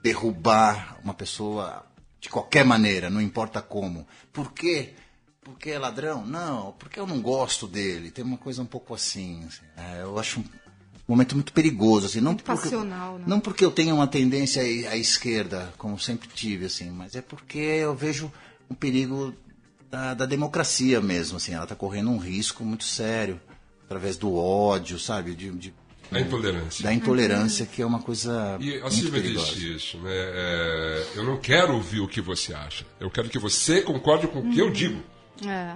derrubar uma pessoa de qualquer maneira, não importa como. Por quê? Porque é ladrão? Não, porque eu não gosto dele. Tem uma coisa um pouco assim. assim. É, eu acho um momento muito perigoso. Assim, não Muito porque- passional, né? Não porque eu tenho uma tendência à à esquerda, como sempre tive, assim, mas é porque eu vejo um perigo da, da democracia mesmo. Assim, ela está correndo um risco muito sério através do ódio, sabe? De, de- A intolerância. da intolerância, que é uma coisa E a Silvia disse isso, né? É, eu não quero ouvir o que você acha. Eu quero que você concorde com o que eu digo. É.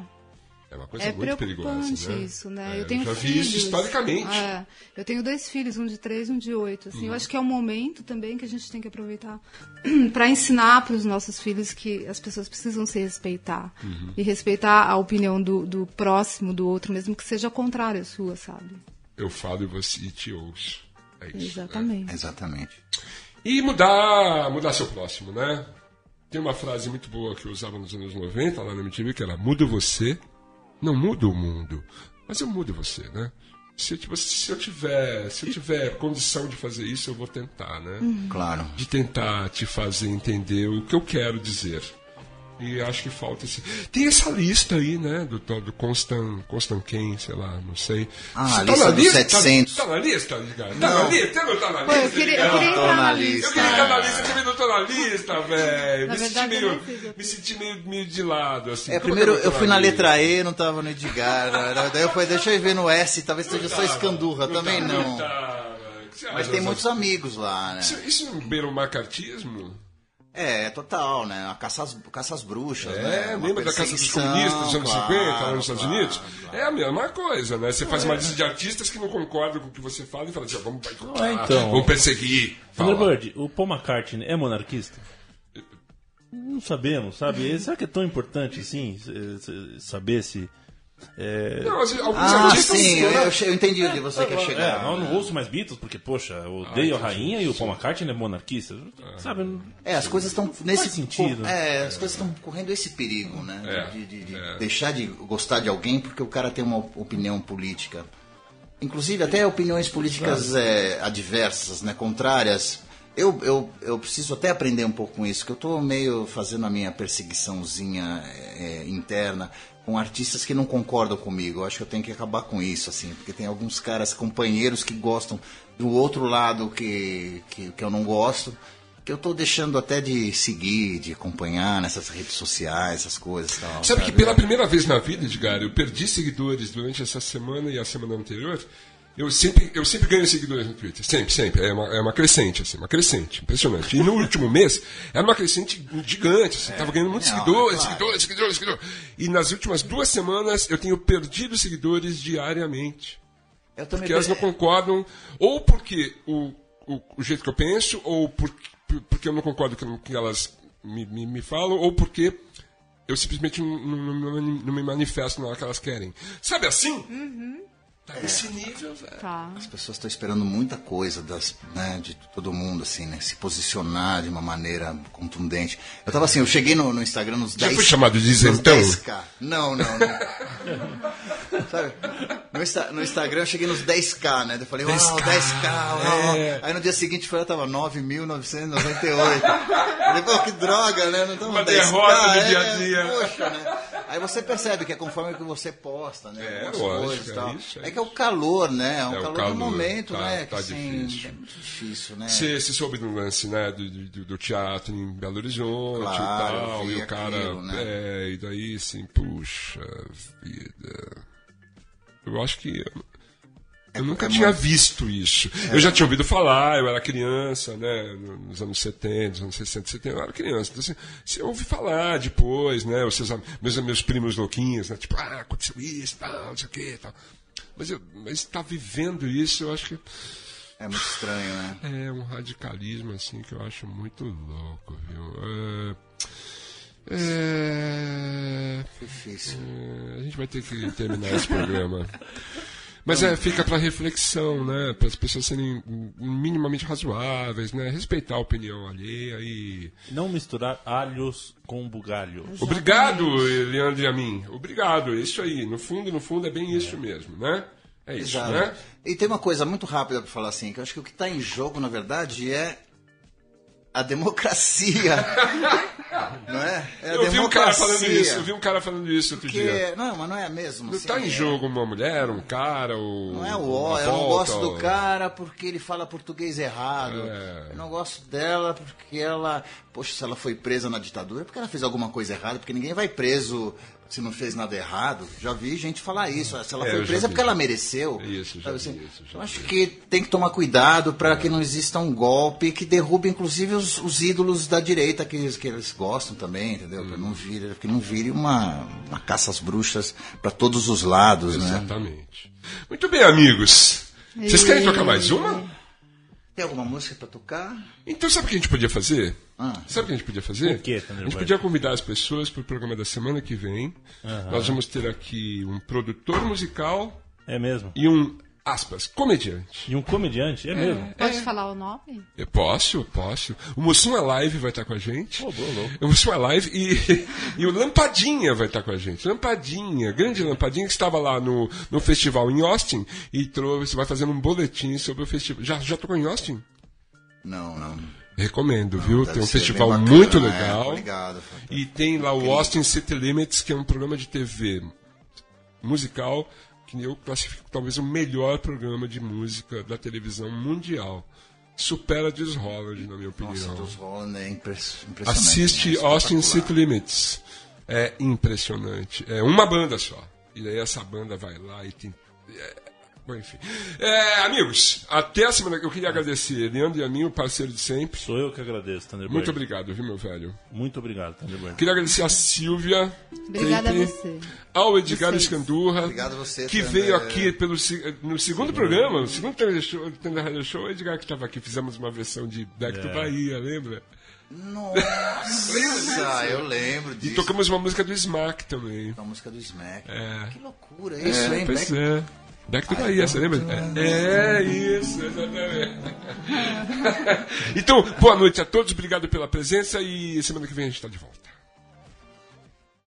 É uma coisa É muito preocupante perigosa, né? isso, né? É, eu tenho já vi filhos. isso historicamente. É, eu tenho dois filhos, um de três e um de oito. Assim, Uhum. Eu acho que é um momento também que a gente tem que aproveitar <clears throat> para ensinar para os nossos filhos que as pessoas precisam se respeitar. Uhum. E respeitar a opinião do, do próximo, do outro, mesmo que seja contrária à sua, sabe? Eu falo e você e te ouço. É isso. né? Exatamente. Exatamente. E mudar, mudar seu próximo, né? Tem uma frase muito boa que eu usava nos anos 90 lá na MTV, que era muda você, não muda o mundo, mas eu mudo você, né? Se, eu, tipo, se eu tiver, se eu tiver condição de fazer isso, eu vou tentar, né? Claro. De tentar te fazer entender o que eu quero dizer. E acho que falta esse. Tem essa lista aí, né? Do, do Constant, Constant Ken, sei lá, não sei. Ah, Você a lista dos 700. Tá, tá na lista, Edgar? Tá Não. na lista? Não tá na lista? Pô, eu queria, eu tô entrar na na lista. lista. Eu queria estar na lista, eu também não tô na lista, velho. Na Me senti eu meio, eu me senti meio, meio de lado, assim. É, primeiro eu tô fui na lista? letra E, não tava no Edgar. Daí eu falei, deixa eu ver no S, talvez seja só escandurra. Também tá, não. tá, velho. O que você Mas tem muitos amigos lá, né? Isso, isso não beira o macartismo? É, total, né? A caça às, caça às bruxas, né? É, Uma lembra da Casa dos Comunistas dos anos claro, 50, lá nos Estados claro, Unidos? claro. É a mesma coisa, né? Você faz uma lista de artistas que não concordam com o que você fala e fala assim, ó, vamos boicotar, Ah, então. vamos perseguir. Thunderbird, o Paul McCartney é monarquista? Não sabemos, sabe? Será que é tão importante assim eh, eh, saber se. É, Não, alguns Ah, artistas... sim, eu, eu entendi onde você quer é, chegar. não, eu não ouço mais Beatles porque, poxa, eu odeio a rainha e o Paul McCartney é monarquista. Sabe? não- É, as coisas estão nesse sentido. É, as coisas estão correndo esse perigo, né? É, de de- de é. deixar de gostar de alguém porque o cara tem uma opinião política. Inclusive até opiniões políticas é, adversas, né, contrárias. Eu, eu, eu preciso até aprender um pouco com isso, que eu estou meio fazendo a minha perseguiçãozinha é, interna com artistas que não concordam comigo. Eu acho que eu tenho que acabar com isso, assim, porque tem alguns caras, companheiros que gostam do outro lado que, que, que eu não gosto, que eu estou deixando até de seguir, de acompanhar nessas redes sociais, essas coisas e tal. Sabe que pela primeira vez na vida, Edgar, eu perdi seguidores durante essa semana e a semana anterior. Eu sempre, eu sempre ganho seguidores no Twitter. Sempre, sempre. É uma, é uma crescente, assim, uma crescente. Impressionante. E no <laughs> último mês, era uma crescente gigante, assim. Tava ganhando muitos seguidores, é claro. seguidores, seguidores, seguidores. E nas últimas duas semanas, eu tenho perdido seguidores diariamente. Eu também Porque elas não concordam, ou porque o, o, o jeito que eu penso, ou por, por- porque eu não concordo com o que elas me, me, me falam, ou porque eu simplesmente não, não- não- não me manifesto na hora que elas querem. Sabe assim? Tá nesse nível, velho. Tá. As pessoas estão esperando muita coisa das, né, de todo mundo, assim, né? Se posicionar de uma maneira contundente. Eu tava assim, eu cheguei no, no Instagram nos Já 10... foi chamado de isentão? 10K. Não, não, não. <laughs> Sabe? No, Insta- no Instagram eu cheguei nos 10K, né? Eu falei, uau, 10K, 10K, uau. é. Aí no dia seguinte foi, eu tava 9.998. Falei, pô, que droga, né? Não Uma 10K, derrota do é, dia a dia. Poxa, né? Aí você percebe que é conforme que você posta, né? É, algumas lógico, coisas é tal. isso, é É que é o calor, né? É um É o calor, calor, do momento, tá- né? tá que, assim, difícil. É muito difícil, né? Você você soube do lance, né? Do, do, do teatro em Belo Horizonte Claro, e tal. E o cara. aquilo, né? É, e daí assim, puxa vida. Eu acho que. Eu, eu nunca é tinha visto isso. Eu já tinha ouvido falar, eu era criança, né? Nos anos 70, nos anos 60, 70, eu era criança. Então, assim, você ouve falar depois, né? Os seus, meus, meus primos louquinhos, né? Tipo, ah, aconteceu isso, tal, não sei o que tal. Mas, eu, mas tá vivendo isso, eu acho que. É muito estranho, né? É um radicalismo assim que eu acho muito louco, viu? É, é, Difícil. é, a gente vai ter que terminar esse programa. <laughs> Mas é, fica para reflexão, né? Para as pessoas serem minimamente razoáveis, né? Respeitar a opinião alheia e. Não misturar alhos com bugalho. Obrigado, Leandro e a mim. Obrigado, é isso aí. No fundo, no fundo, é bem isso mesmo, né? É isso, Exato. né? E tem uma coisa muito rápida para falar assim, que eu acho que o que está em jogo, na verdade, é a democracia. <laughs> não é? É a Eu vi um cara falando isso, eu vi um cara falando isso outro dia. Porque, não, mas não é mesmo. Não assim, tá em é- jogo uma mulher, um cara, ou. Não é o ó, eu não gosto do ou- cara porque ele fala português errado. É. Eu não gosto dela porque ela. Poxa, se ela foi presa na ditadura, é porque ela fez alguma coisa errada, porque ninguém vai preso se não fez nada errado. Já vi gente falar isso. Se ela É, foi presa é vi. porque ela mereceu. Isso, já Sabe vi assim? isso, já eu acho vi. que tem que tomar cuidado para que não exista um golpe que derrube, inclusive, os, os ídolos da direita que, eles- que eles gostam também, entendeu? Para não vire, que não vire uma, uma caça às bruxas para todos os lados, né? Exatamente. Muito bem, amigos. Vocês querem tocar mais uma? Tem alguma música para tocar? Então, sabe o que a gente podia fazer? Ah. Sabe o que a gente podia fazer? O quê, a gente podia convidar as pessoas para o programa da semana que vem. Nós vamos ter aqui um produtor musical É mesmo? e um, aspas, comediante. E um comediante? É, mesmo? Pode falar o nome? Eu posso, eu posso. O Mussum Alive vai estar com a gente. Pô, boa, louco. O Mussum Alive e, <laughs> e o Lampadinha vai estar com a gente. Lampadinha, grande Lampadinha, que estava lá no, no festival em Austin e trouxe, vai fazendo um boletim sobre o festival. Já, já tocou em Austin? Não, não. Recomendo, viu? Deve Tem um festival bacana, muito é, legal. tô ligado. E tem lá o Austin City Limits, que é um programa de TV musical que eu classifico talvez o melhor programa de música da televisão mundial. Supera Diz Holland, na minha opinião. Nossa, dos Holland é impress- impressionante. Assiste né? Austin. City Limits. É impressionante. É uma banda só. E daí essa banda vai lá e tem. é, Bom, enfim. É, amigos, até a semana que eu queria agradecer Leandro e a mim, o parceiro de sempre. Sou eu que agradeço, Thunderbird. Muito obrigado, viu, meu velho? Muito obrigado, Thunderbird. Queria agradecer a Silvia. Obrigada a você. Ao Edgar Vocês. Escandurra. Obrigado a você Que também. veio aqui pelo, no segundo programa, no segundo Tender Show, Radio Show, o Edgar que estava aqui. Fizemos uma versão de Back to É. Bahia, lembra? Nossa, eu lembro E disso. tocamos uma música do Smack também. A música do Smack. É. Que loucura isso, hein? Pois Back- é. Back to Bahia, você lembra? É, é isso, exatamente. <laughs> então, boa noite a todos, obrigado pela presença e semana que vem a gente está de volta.